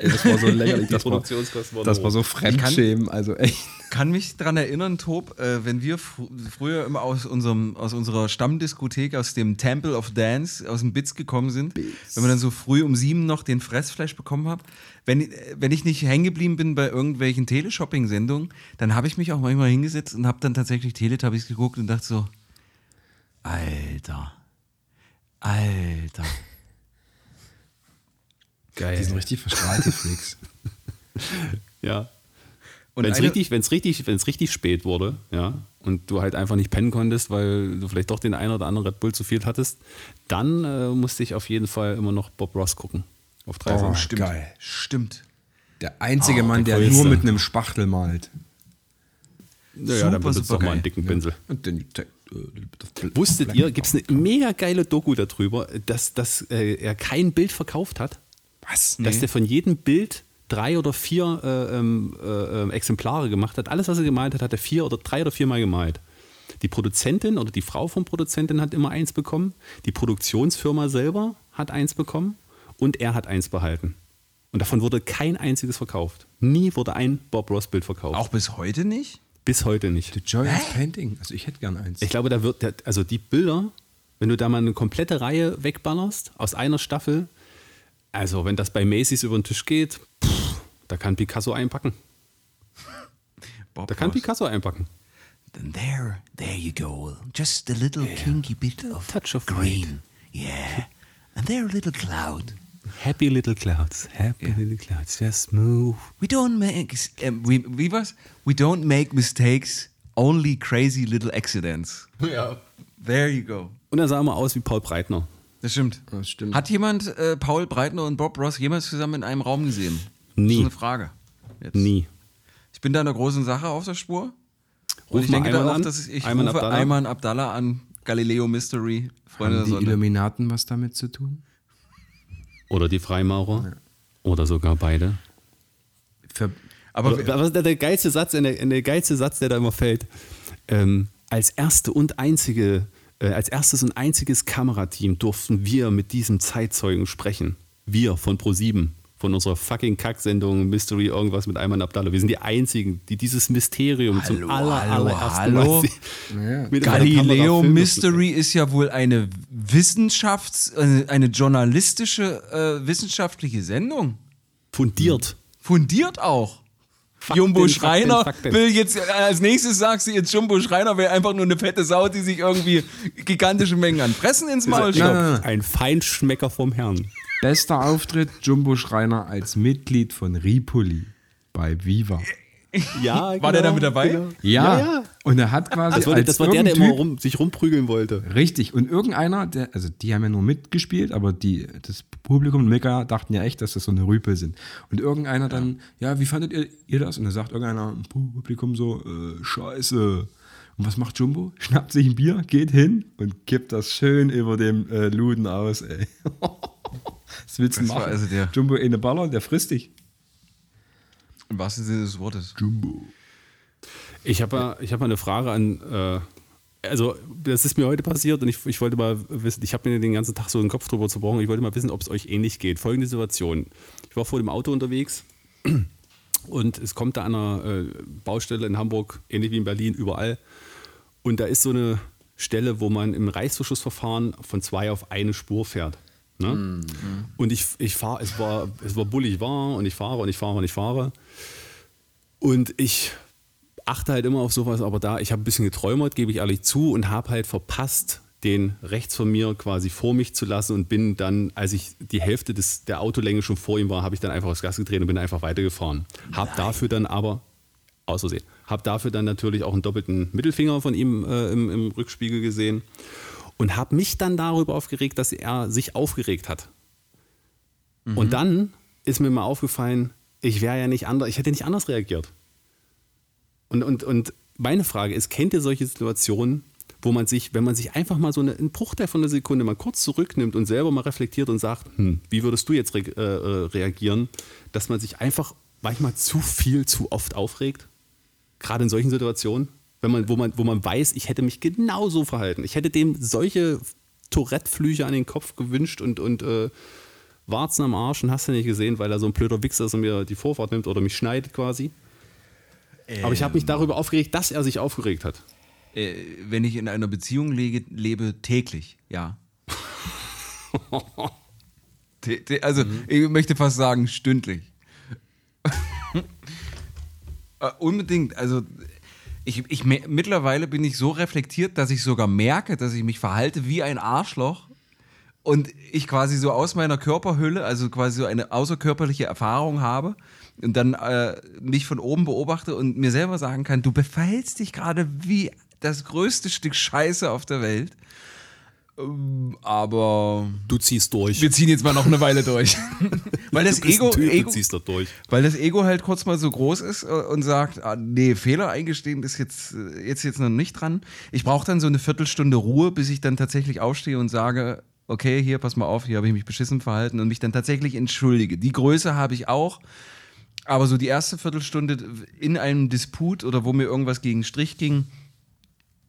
Speaker 2: das war so lächerlich.
Speaker 4: Die
Speaker 2: Das war, das war so Fremdschämen, also echt.
Speaker 1: kann mich daran erinnern, Tob, äh, wenn wir fr früher immer aus, unserem, aus unserer Stammdiskothek, aus dem Temple of Dance, aus dem Bits gekommen sind, wenn wir dann so früh um sieben noch den Fressflash bekommen haben, wenn, äh, wenn ich nicht hängen geblieben bin bei irgendwelchen Teleshopping-Sendungen, dann habe ich mich auch manchmal hingesetzt und habe dann tatsächlich Teletubbies geguckt und dachte so, Alter, Alter.
Speaker 4: Geil.
Speaker 2: Die sind richtig verstrahlte Freaks.
Speaker 4: Ja.
Speaker 1: Und
Speaker 4: Wenn es richtig, wenn's richtig, wenn's richtig spät wurde, ja, und du halt einfach nicht pennen konntest, weil du vielleicht doch den einen oder anderen Red Bull zu viel hattest, dann äh, musste ich auf jeden Fall immer noch Bob Ross gucken. Auf 30.
Speaker 2: Oh,
Speaker 1: Stimmt.
Speaker 2: geil.
Speaker 1: Stimmt.
Speaker 2: Der einzige Mann,
Speaker 4: der
Speaker 2: der nur mit einem Spachtel malt.
Speaker 4: naja,
Speaker 1: super,
Speaker 4: dann benutzt
Speaker 1: super
Speaker 4: doch mal einen dicken Pinsel.
Speaker 2: Und den, äh,
Speaker 4: Wusstet ihr, gibt es eine mega geile Doku darüber, dass, dass äh, er kein Bild verkauft hat?
Speaker 2: Was?
Speaker 4: Dass der von jedem Bild drei oder vier äh, ähm, äh, ähm, Exemplare gemacht hat. Alles, was er gemalt hat, hat er vier oder drei oder viermal gemalt. Die Produzentin oder die Frau vom Produzentin hat immer eins bekommen. Die Produktionsfirma selber hat eins bekommen und er hat eins behalten. Und davon wurde kein einziges verkauft. Nie wurde ein Bob Ross Bild verkauft.
Speaker 1: Auch bis heute nicht?
Speaker 4: Bis heute nicht.
Speaker 2: The Joy of Painting. Also ich hätte gern eins.
Speaker 4: Ich glaube, da wird, der- also die Bilder, wenn du da mal eine komplette Reihe wegballerst aus einer Staffel, also wenn das bei Macy's über den Tisch geht, pff, da kann Picasso einpacken. Da kann. Picasso einpacken.
Speaker 1: Then there, there you go. Just a little kinky bit of
Speaker 4: touch of
Speaker 1: green. Yeah. And there a little cloud.
Speaker 4: Happy little clouds, happy little clouds, just move.
Speaker 1: We don't make, ähm, we, wie was? We don't make mistakes, only crazy little accidents.
Speaker 4: Ja.
Speaker 1: There you go.
Speaker 4: Und er sah immer aus wie Paul Breitner.
Speaker 1: Das stimmt.
Speaker 2: Das stimmt.
Speaker 1: Hat jemand äh, Paul Breitner und Bob Ross jemals zusammen in einem Raum gesehen?
Speaker 4: Nie.
Speaker 1: So eine Frage. Jetzt.
Speaker 4: Nie.
Speaker 1: Ich bin da einer großen Sache auf der Spur. Und
Speaker 4: Ruf
Speaker 1: ich
Speaker 4: mal
Speaker 1: denke da
Speaker 4: Ayman
Speaker 1: auch,
Speaker 4: an.
Speaker 1: dass ich, ich
Speaker 4: Ayman
Speaker 1: rufe
Speaker 4: Abdallah.
Speaker 1: Ayman Abdallah an. Galileo Mystery, Freunde
Speaker 2: Haben die
Speaker 1: der Sonne.
Speaker 2: Illuminaten was damit zu tun?
Speaker 4: Oder die Freimaurer. Oder sogar beide.
Speaker 2: Für,
Speaker 1: Aber
Speaker 4: Oder, was ist der, der geilste Satz, der, der geilste Satz, der da immer fällt? Ähm, als erste und einzige, äh, als erstes und einziges Kamerateam durften wir mit diesem Zeitzeugen sprechen. Wir von Pro7, von unserer fucking Kacksendung Mystery irgendwas mit Ayman Abdallah. Wir sind die einzigen, die dieses Mysterium zum
Speaker 1: Hallo,
Speaker 4: aller,
Speaker 1: hallo,
Speaker 4: allerersten
Speaker 1: hallo.
Speaker 4: Mal
Speaker 2: Ja.
Speaker 1: Galileo Mystery ist ja wohl eine Wissenschafts-, eine, journalistische, äh, wissenschaftliche Sendung.
Speaker 4: Fundiert.
Speaker 1: Fundiert auch.
Speaker 4: Fakten,
Speaker 1: Jumbo
Speaker 4: Fakten,
Speaker 1: Schreiner
Speaker 4: Fakten.
Speaker 1: will jetzt, äh, als nächstes sagst du jetzt, Jumbo Schreiner wäre einfach nur eine fette Sau, die sich irgendwie gigantische Mengen an Fressen ins Maul stopft.
Speaker 4: Ein Feinschmecker vom Herrn.
Speaker 2: bester Auftritt Jumbo Schreiner als Mitglied von Ripoli bei Viva.
Speaker 4: Ja,
Speaker 1: War der da mit dabei?
Speaker 4: Genau.
Speaker 2: Ja,
Speaker 4: Ja, ja.
Speaker 2: und er hat quasi
Speaker 4: Das war,
Speaker 2: als
Speaker 4: das war der, der immer rum, sich rumprügeln wollte.
Speaker 2: Richtig, und irgendeiner, der, also die haben ja nur mitgespielt, aber die, das Publikum und Mega dachten ja echt, dass das so eine Rüpel sind. Und irgendeiner dann, ja, wie fandet ihr, ihr das? Und dann sagt irgendeiner im Publikum so, äh, scheiße. Und was macht Jumbo? Schnappt sich ein Bier, geht hin und kippt das schön über dem äh, Luden aus, ey. was willst du machen?
Speaker 1: also der-
Speaker 2: Jumbo in eine Baller, der frisst dich.
Speaker 1: Im wahrsten Sinne des Wortes.
Speaker 2: Jumbo.
Speaker 4: Ich habe mal, ich hab mal eine Frage an. Äh, also, das ist mir heute passiert und ich, ich wollte mal wissen, ich habe mir den ganzen Tag so den Kopf drüber zerbrochen. Ich wollte mal wissen, ob es euch ähnlich geht. Folgende Situation: Ich war vor dem Auto unterwegs und es kommt da an einer äh, Baustelle in Hamburg, ähnlich wie in Berlin, überall. Und da ist so eine Stelle, wo man im Reißverschlussverfahren von zwei auf eine Spur fährt. Ne? Und ich, ich fahre, es war, es war bullig warm und ich fahre und ich fahre und ich fahre. Und ich achte halt immer auf sowas, aber da, ich habe ein bisschen geträumert, gebe ich ehrlich zu, und habe halt verpasst, den rechts von mir quasi vor mich zu lassen und bin dann, als ich die Hälfte des, der Autolänge schon vor ihm war, habe ich dann einfach das Gas gedreht und bin einfach weitergefahren. Habe dafür dann aber, aus Versehen, habe dafür dann natürlich auch einen doppelten Mittelfinger von ihm äh, im, im Rückspiegel gesehen und habe mich dann darüber aufgeregt, dass er sich aufgeregt hat. Und dann ist mir mal aufgefallen, ich wäre ja nicht anders, ich hätte nicht anders reagiert. Und, und, und meine Frage ist, kennt ihr solche Situationen, wo man sich, wenn man sich einfach mal so eine, einen Bruchteil von einer Sekunde mal kurz zurücknimmt und selber mal reflektiert und sagt, hm, wie würdest du jetzt re äh, äh, reagieren, dass man sich einfach manchmal zu viel, zu oft aufregt? Gerade in solchen Situationen, wenn man, wo, man, wo man weiß, ich hätte mich genauso verhalten. Ich hätte dem solche Tourette-Flüche an den Kopf gewünscht und, und äh, Warzen am Arsch und hast du nicht gesehen, weil er so ein blöder Wichser ist und mir die Vorfahrt nimmt oder mich schneidet quasi. Aber ich habe mich darüber aufgeregt, dass er sich aufgeregt hat.
Speaker 1: Äh, wenn ich in einer Beziehung lege, lebe, täglich, ja. Also, ich möchte fast sagen, stündlich. Äh, unbedingt, also ich, ich, mittlerweile bin ich so reflektiert, dass ich sogar merke, dass ich mich verhalte wie ein Arschloch und ich quasi so aus meiner Körperhülle, also quasi so eine außerkörperliche Erfahrung habe und dann äh, mich von oben beobachte und mir selber sagen kann, du verhältst dich gerade wie das größte Stück Scheiße auf der Welt. Ähm, Aber
Speaker 4: Du ziehst durch.
Speaker 1: wir ziehen jetzt mal noch eine Weile durch. Weil das Ego,
Speaker 4: Typ,
Speaker 1: Ego
Speaker 4: du ziehst da durch.
Speaker 1: weil das Ego halt kurz mal so groß ist äh, und sagt, ah, nee, Fehler eingestehen ist jetzt, äh, jetzt, jetzt noch nicht dran. Ich brauche dann so eine Viertelstunde Ruhe, bis ich dann tatsächlich aufstehe und sage, okay, hier, pass mal auf, hier habe ich mich beschissen verhalten und mich dann tatsächlich entschuldige. Die Größe habe ich auch. Aber so die erste Viertelstunde in einem Disput oder wo mir irgendwas gegen Strich ging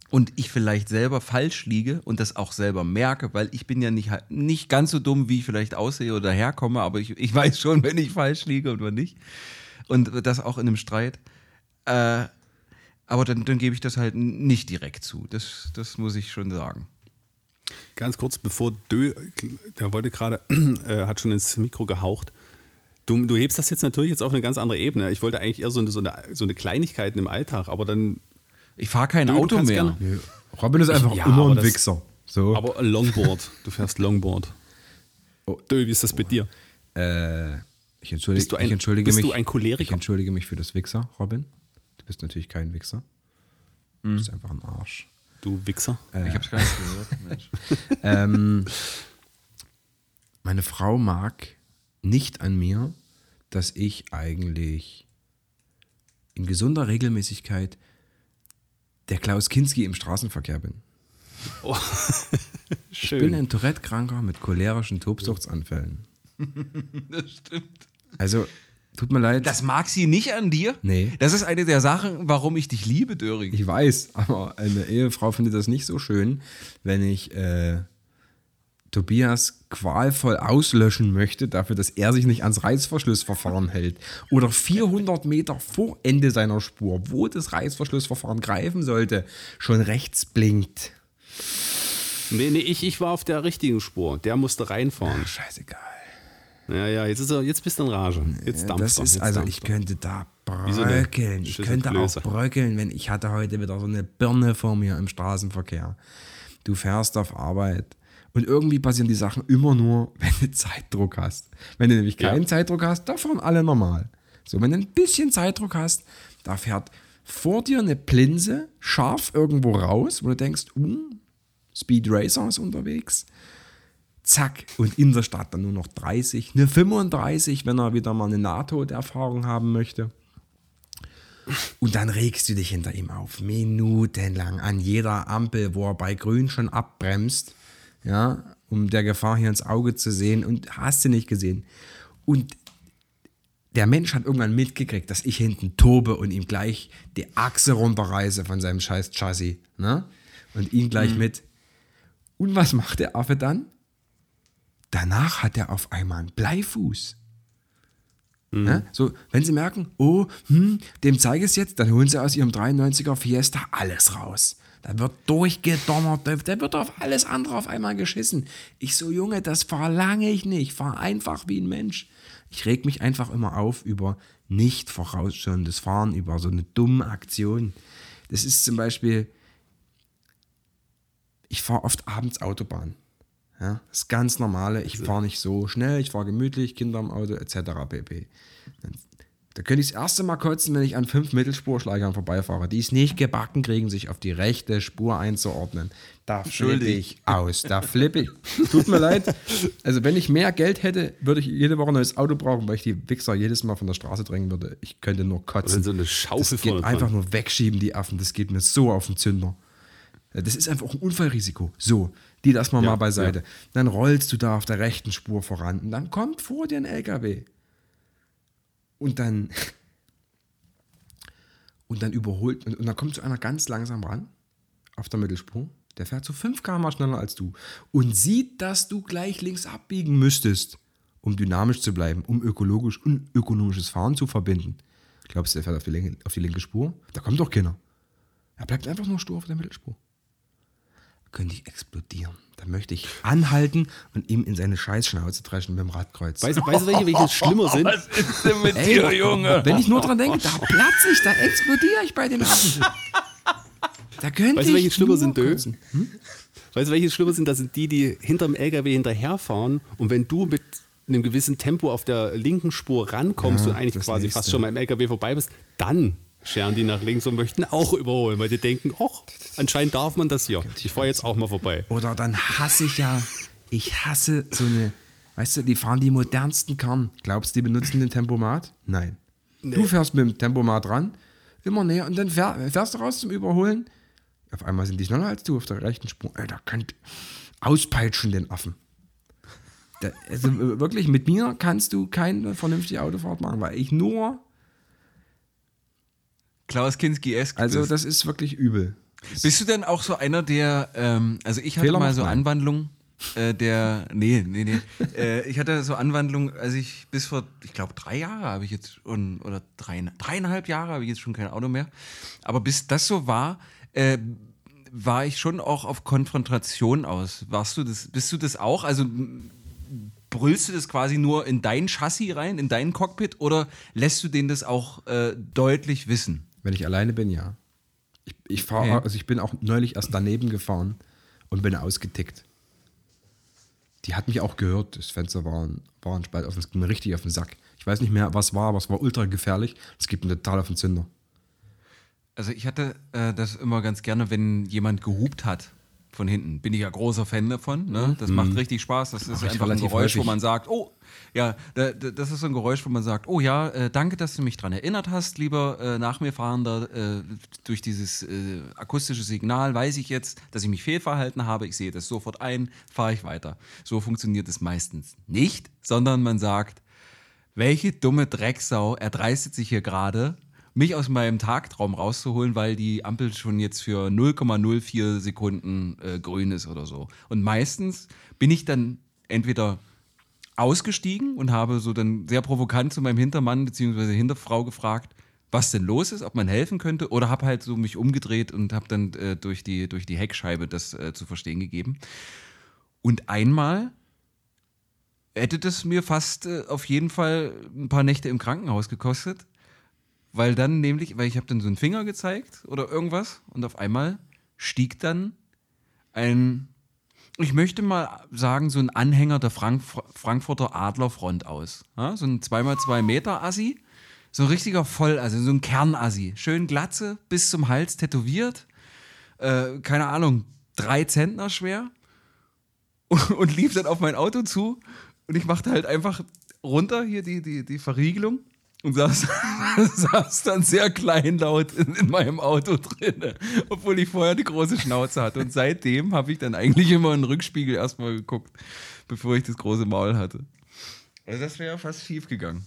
Speaker 1: und ich vielleicht selber falsch liege und das auch selber merke, weil ich bin ja nicht, nicht ganz so dumm, wie ich vielleicht aussehe oder herkomme, aber ich, ich weiß schon, wenn ich falsch liege und wann nicht. Und das auch in einem Streit. Äh, aber dann, dann gebe ich das halt nicht direkt zu. Das, das muss ich schon sagen.
Speaker 4: Ganz kurz, bevor Dö, der wollte gerade, äh, hat schon ins Mikro gehaucht. Du, du hebst das jetzt natürlich jetzt auf eine ganz andere Ebene. Ich wollte eigentlich eher so eine, so eine, so eine Kleinigkeiten im Alltag, aber dann,
Speaker 1: Ich fahre kein
Speaker 4: Nö,
Speaker 1: Auto mehr.
Speaker 4: gerne.
Speaker 2: Robin ist einfach
Speaker 4: Ja,
Speaker 2: immer ein Wichser. So.
Speaker 4: aber Longboard. Du fährst Longboard.
Speaker 2: Oh.
Speaker 4: Dö, wie ist das bei dir?
Speaker 2: Äh, ich entschuldige,
Speaker 4: Bist du ein-
Speaker 2: ich entschuldige
Speaker 4: bist
Speaker 2: mich.
Speaker 4: du ein Choleriker?
Speaker 2: Ich entschuldige mich für das Wichser, Robin. Du bist natürlich kein Wichser. Du bist einfach ein Arsch.
Speaker 4: Du Wichser.
Speaker 1: Ich habe es gar nicht gehört. Mensch.
Speaker 2: ähm, meine Frau mag nicht an mir, dass ich eigentlich in gesunder Regelmäßigkeit der Klaus Kinski im Straßenverkehr bin. Ich bin ein Tourette-Kranker mit cholerischen Tobsuchtsanfällen.
Speaker 1: Das stimmt.
Speaker 2: Also, tut mir leid.
Speaker 1: Das mag sie nicht an dir?
Speaker 2: Nee.
Speaker 1: Das ist eine der Sachen, warum ich dich liebe, Döring.
Speaker 2: Ich weiß, aber eine Ehefrau findet das nicht so schön, wenn ich äh, Tobias qualvoll auslöschen möchte, dafür, dass er sich nicht ans Reißverschlussverfahren hält. Oder 400 Meter vor Ende seiner Spur, wo das Reißverschlussverfahren greifen sollte, schon rechts blinkt.
Speaker 4: Nee, nee, ich, ich war auf der richtigen Spur. Der musste reinfahren.
Speaker 2: Scheißegal.
Speaker 4: Ja, ja, jetzt, ist er, jetzt bist du in Rage. Jetzt dampft
Speaker 2: Das
Speaker 4: er,
Speaker 2: ist,
Speaker 4: jetzt
Speaker 2: also
Speaker 4: dampft
Speaker 2: ich könnte da bröckeln. Ich könnte auch bröckeln, wenn ich hatte heute wieder so eine Birne vor mir im Straßenverkehr. Du fährst auf Arbeit und irgendwie passieren die Sachen immer nur, wenn du Zeitdruck hast. Wenn du nämlich keinen
Speaker 4: Ja.
Speaker 2: Zeitdruck hast, da fahren alle normal. So, wenn du ein bisschen Zeitdruck hast, da fährt vor dir eine Plinse scharf irgendwo raus, wo du denkst, uh, Speed Racer ist unterwegs zack, und in der Stadt dann nur noch 30, eine 35, wenn er wieder mal eine Nahtoderfahrung haben möchte. Und dann regst du dich hinter ihm auf, minutenlang an jeder Ampel, wo er bei Grün schon abbremst, ja, um der Gefahr hier ins Auge zu sehen und hast du nicht gesehen. Und der Mensch hat irgendwann mitgekriegt, dass ich hinten tobe und ihm gleich die Achse runterreiße von seinem scheiß Chassis, ne? Und ihn gleich mit. Und was macht der Affe dann? Danach hat er auf einmal einen Bleifuß. Ja, so, wenn sie merken, oh, hm, dem zeige ich es jetzt, dann holen sie aus ihrem 93er Fiesta alles raus. Da wird durchgedonnert, da wird auf alles andere auf einmal geschissen. Ich so, Junge, das verlange ich nicht. Fahr einfach wie ein Mensch. Ich reg mich einfach immer auf über nicht vorausschauendes Fahren, über so eine dumme Aktion. Das ist zum Beispiel, ich fahre oft abends Autobahn. Ja, das ist ganz normale. Ich fahre nicht so schnell, ich fahre gemütlich, Kinder im Auto etc. pp. Dann, da könnte ich das erste Mal kotzen, wenn ich an fünf Mittelspurschlägern vorbeifahre, die es nicht gebacken kriegen, sich auf die rechte Spur einzuordnen. Da flippe ich aus, da flippe ich. Tut mir leid. Also wenn ich mehr Geld hätte, würde ich jede Woche ein neues Auto brauchen, weil ich die Wichser jedes Mal von der Straße drängen würde. Ich könnte nur kotzen.
Speaker 4: Wenn so eine Schaufel
Speaker 2: das geht einfach nur wegschieben, die Affen. Das geht mir so auf den Zünder. Ja, Das ist einfach ein Unfallrisiko. So, die lassen wir
Speaker 4: Ja,
Speaker 2: mal beiseite. Dann rollst du da auf der rechten Spur voran und dann kommt vor dir ein LKW. Und dann und dann überholt und, und dann kommt so einer ganz langsam ran auf der Mittelspur. Der fährt so 5 km schneller als du und sieht, dass du gleich links abbiegen müsstest, um dynamisch zu bleiben, um ökologisch und ökonomisches Fahren zu verbinden. Glaubst du, der fährt auf die, linke, auf die linke Spur? Da kommt doch keiner. Er bleibt einfach nur stur auf der Mittelspur. Könnte ich explodieren. Da möchte ich anhalten und ihm in seine Scheißschnauze dreschen mit dem Radkreuz.
Speaker 4: Weißt, weißt du, welche, welche schlimmer sind?
Speaker 1: Was ist denn mit
Speaker 2: Ey,
Speaker 1: dir, Junge?
Speaker 2: Wenn ich nur dran denke, da platze ich, da explodiere ich bei den Affen. Da könnte
Speaker 4: Weißt du, welche schlimmer sind, Dö?
Speaker 2: kotzen.
Speaker 4: Weißt du, welche schlimmer sind? Das sind die, die hinterm LKW hinterherfahren und wenn du mit einem gewissen Tempo auf der linken Spur rankommst
Speaker 2: Ja,
Speaker 4: und eigentlich quasi
Speaker 2: nächste.
Speaker 4: fast schon mal im LKW vorbei bist, dann scheren die nach links und möchten auch überholen, weil die denken, ach, anscheinend darf man das hier. Ich fahre jetzt auch mal vorbei.
Speaker 2: Oder dann hasse ich ja, ich hasse so eine, weißt du, die fahren die modernsten Karren. Glaubst du, die benutzen den Tempomat? Nein. Du fährst mit dem Tempomat ran, immer näher und dann fähr, fährst du raus zum Überholen. Auf einmal sind die schneller als du auf der rechten Spur. Alter, könnt auspeitschen den Affen. Da, also wirklich, mit mir kannst du keine vernünftige Autofahrt machen, weil ich nur,
Speaker 1: Klaus Kinski-esk
Speaker 2: also das ist wirklich übel.
Speaker 1: Bist du denn auch so einer, der, ähm, also ich hatte
Speaker 2: Fehler
Speaker 1: mal so
Speaker 2: nein.
Speaker 1: Anwandlungen, äh, der, nee, nee, nee, äh, ich hatte so Anwandlungen, als ich bis vor, ich glaube drei Jahre habe ich jetzt, schon, oder drei, dreieinhalb Jahre habe ich jetzt schon kein Auto mehr, aber bis das so war, äh, war ich schon auch auf Konfrontation aus. Warst du das, bist du das auch? Also brüllst du das quasi nur in dein Chassis rein, in dein Cockpit oder lässt du denen das auch äh, deutlich wissen?
Speaker 2: Wenn ich alleine bin, ja. Ich, ich fahre,
Speaker 1: Okay.
Speaker 2: also ich bin auch neulich erst daneben gefahren und bin ausgetickt. Die hat mich auch gehört. Das Fenster war ein, war ein Spalt offen. Es ging mir richtig auf den Sack. Ich weiß nicht mehr, was war, aber es war ultra gefährlich. Es gibt mir total auf den Zünder.
Speaker 1: Also ich hatte äh, das immer ganz gerne, wenn jemand gehupt hat. Von hinten. Bin ich ja großer Fan davon. Ne? Das macht richtig Spaß. Das ist
Speaker 2: ich
Speaker 1: einfach ein Geräusch, wo
Speaker 2: häufig.
Speaker 1: man sagt, oh, ja, da, da, das ist so ein Geräusch, wo man sagt, oh ja, äh, danke, dass du mich dran erinnert hast, lieber äh, nach mir fahrender. Äh, durch dieses akustische Signal weiß ich jetzt, dass ich mich fehlverhalten habe. Ich sehe das sofort ein, fahre ich weiter. So funktioniert es meistens nicht, sondern man sagt, welche dumme Drecksau erdreistet sich hier gerade, mich aus meinem Tagtraum rauszuholen, weil die Ampel schon jetzt für 0,04 Sekunden äh, grün ist oder so. Und meistens bin ich dann entweder ausgestiegen und habe so dann sehr provokant zu meinem Hintermann bzw. Hinterfrau gefragt, was denn los ist, ob man helfen könnte, oder habe halt so mich umgedreht und habe dann äh, durch, die, durch die Heckscheibe das äh, zu verstehen gegeben. Und einmal hätte das mir fast äh, auf jeden Fall ein paar Nächte im Krankenhaus gekostet, weil dann nämlich, weil ich habe dann so einen Finger gezeigt oder irgendwas und auf einmal stieg dann ein, ich möchte mal sagen, so ein Anhänger der Frank Frankfurter Adlerfront aus. Ja, so ein 2x2 Meter Assi, so ein richtiger Voll, also so ein Kernassi. Schön Glatze, bis zum Hals tätowiert, äh, keine Ahnung, drei Zentner schwer. Und, lief dann auf mein Auto zu. Und ich machte halt einfach runter hier die, die, die Verriegelung und saß, saß dann sehr kleinlaut in, in meinem Auto drin, obwohl ich vorher die große Schnauze hatte. Und seitdem habe ich dann eigentlich immer in den Rückspiegel erstmal geguckt, bevor ich das große Maul hatte. Also das wäre fast schief gegangen.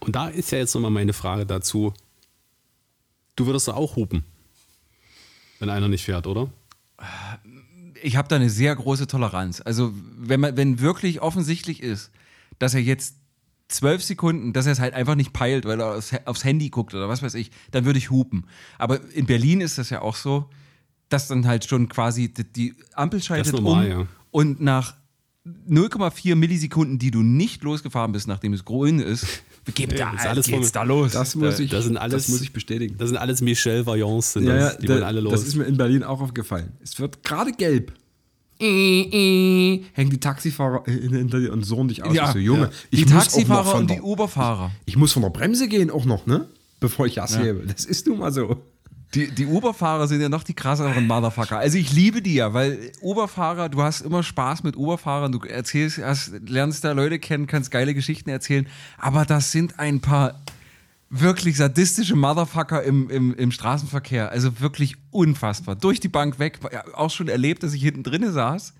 Speaker 4: Und da ist ja jetzt nochmal meine Frage dazu. Du würdest doch auch hupen, wenn einer nicht fährt, oder?
Speaker 1: ich habe da eine sehr große Toleranz. Also, wenn man, wenn wirklich offensichtlich ist, dass er jetzt zwölf Sekunden, dass er es halt einfach nicht peilt, weil er aufs, Handy guckt oder was weiß ich, dann würde ich hupen. Aber in Berlin ist das ja auch so, dass dann halt schon quasi die, Ampel schaltet
Speaker 4: normal,
Speaker 1: um
Speaker 4: ja.
Speaker 1: und nach 0,4 Millisekunden, die du nicht losgefahren bist, nachdem es grün ist, gibt
Speaker 4: Ja,
Speaker 1: da,
Speaker 4: ist alles
Speaker 1: geht's da los.
Speaker 2: Das muss ich,
Speaker 4: das sind alles-
Speaker 2: das muss ich bestätigen.
Speaker 4: Das sind alles Michel Vaillants,
Speaker 2: Ja, ja,
Speaker 4: die
Speaker 2: da,
Speaker 4: alle los.
Speaker 2: das ist mir in Berlin auch aufgefallen. Es wird gerade gelb. Hängen die Taxifahrer äh, hinter dir und surren dich aus. Ich so, Junge, ich
Speaker 1: die Taxifahrer
Speaker 2: von
Speaker 1: und die
Speaker 2: der,
Speaker 1: Uberfahrer.
Speaker 2: Ich muss von der Bremse gehen auch noch, ne? Bevor ich Gas gebe. Das ist nun mal so.
Speaker 1: Die, die Uberfahrer sind ja noch die krasseren Motherfucker. Also ich liebe die ja, weil Uberfahrer, du hast immer Spaß mit Uberfahrern, du erzählst, hast, lernst da Leute kennen, kannst geile Geschichten erzählen, aber das sind ein paar wirklich sadistische Motherfucker im, im, im Straßenverkehr. Also wirklich unfassbar. Durch die Bank weg, auch schon erlebt, dass ich hinten drinne saß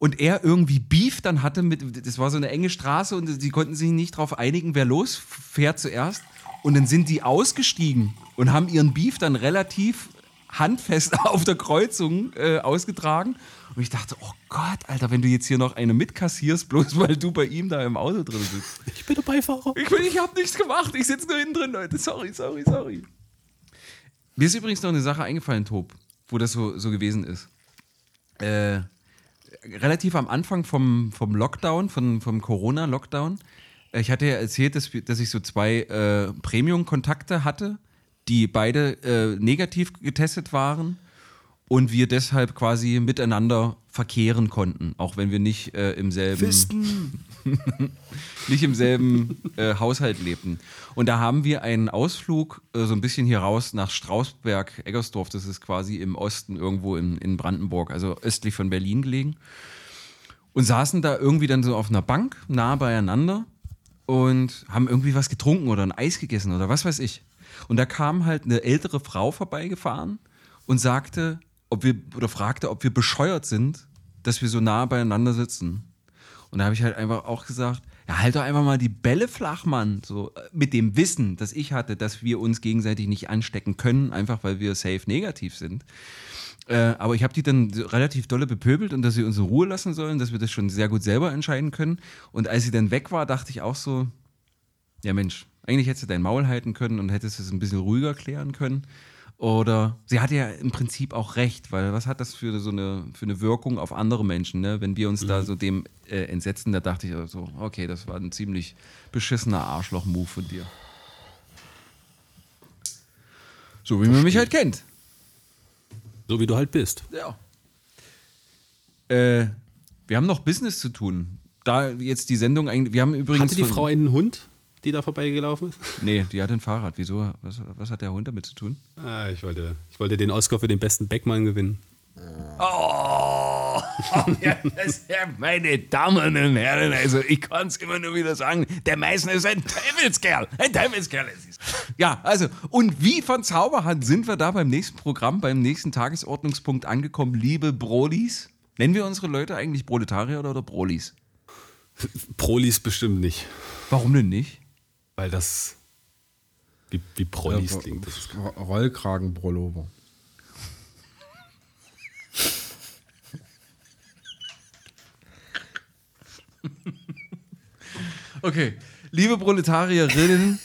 Speaker 1: und er irgendwie Beef dann hatte mit, das war so eine enge Straße und sie konnten sich nicht darauf einigen, wer losfährt zuerst. Und dann sind die ausgestiegen und haben ihren Beef dann relativ handfest auf der Kreuzung äh, ausgetragen. Und ich dachte, oh Gott, Alter, wenn du jetzt hier noch eine mitkassierst, bloß weil du bei ihm da im Auto drin sitzt.
Speaker 4: ich bin der Beifahrer.
Speaker 1: Ich, bin- ich habe nichts gemacht, ich sitze nur hinten drin, Leute. Sorry, sorry, sorry. Mir ist übrigens noch eine Sache eingefallen, Tob, wo das so, so gewesen ist. Äh, relativ am Anfang vom, vom Lockdown, von, vom Corona-Lockdown, äh, ich hatte ja erzählt, dass, dass ich so zwei äh, Premium-Kontakte hatte, die beide äh, negativ getestet waren und wir deshalb quasi miteinander verkehren konnten, auch wenn wir nicht äh, im selben nicht im selben äh, Haushalt lebten. Und da haben wir einen Ausflug äh, so ein bisschen hier raus nach Strausberg, Eggersdorf, das ist quasi im Osten irgendwo in, in Brandenburg, also östlich von Berlin gelegen. Und saßen da irgendwie dann so auf einer Bank, nah beieinander und haben irgendwie was getrunken oder ein Eis gegessen oder was weiß ich. Und da kam halt eine ältere Frau vorbeigefahren und sagte, ob wir, oder fragte, ob wir bescheuert sind, dass wir so nah beieinander sitzen. Und da habe ich halt einfach auch gesagt, ja, halt doch einfach mal die Bälle flach, Mann. So, äh, mit dem Wissen, das ich hatte, dass wir uns gegenseitig nicht anstecken können, einfach weil wir safe negativ sind. Äh, aber ich habe die dann relativ dolle bepöbelt und dass sie uns in Ruhe lassen sollen, dass wir das schon sehr gut selber entscheiden können. Und als sie dann weg war, dachte ich auch so, ja Mensch, eigentlich hättest du dein Maul halten können und hättest es ein bisschen ruhiger klären können. Oder sie hatte ja im Prinzip auch recht, weil was hat das für so eine, für eine Wirkung auf andere Menschen, ne? wenn wir uns da so dem äh, entsetzen, da dachte ich so, okay, das war ein ziemlich beschissener Arschloch-Move von dir. So wie man mich halt kennt.
Speaker 4: So wie du halt bist.
Speaker 1: Ja. Äh, wir haben noch Business zu tun. Da jetzt die Sendung eigentlich. Wir haben übrigens.
Speaker 4: Hatte die Frau einen Hund, die da vorbeigelaufen ist?
Speaker 1: Nee, die hat ein Fahrrad. Wieso? Was, was hat der Hund damit zu tun?
Speaker 4: Ah, ich wollte, ich wollte den Oscar für den besten Beckmann gewinnen.
Speaker 1: Oh, ja, das, ja, meine Damen und Herren, also ich kann es immer nur wieder sagen, der Meißner ist ein Teufelskerl, ein Teufelskerl. Es ist. Ja, also, und wie von Zauberhand sind wir da beim nächsten Programm, beim nächsten Tagesordnungspunkt angekommen, liebe Brolis? Nennen wir unsere Leute eigentlich Proletarier oder, oder Brolis?
Speaker 4: Prolis bestimmt nicht,
Speaker 1: Warum denn nicht?
Speaker 4: Weil das wie, wie Prolis klingt. Das ist
Speaker 2: Rollkragenbrollover.
Speaker 1: Okay, liebe Proletarierinnen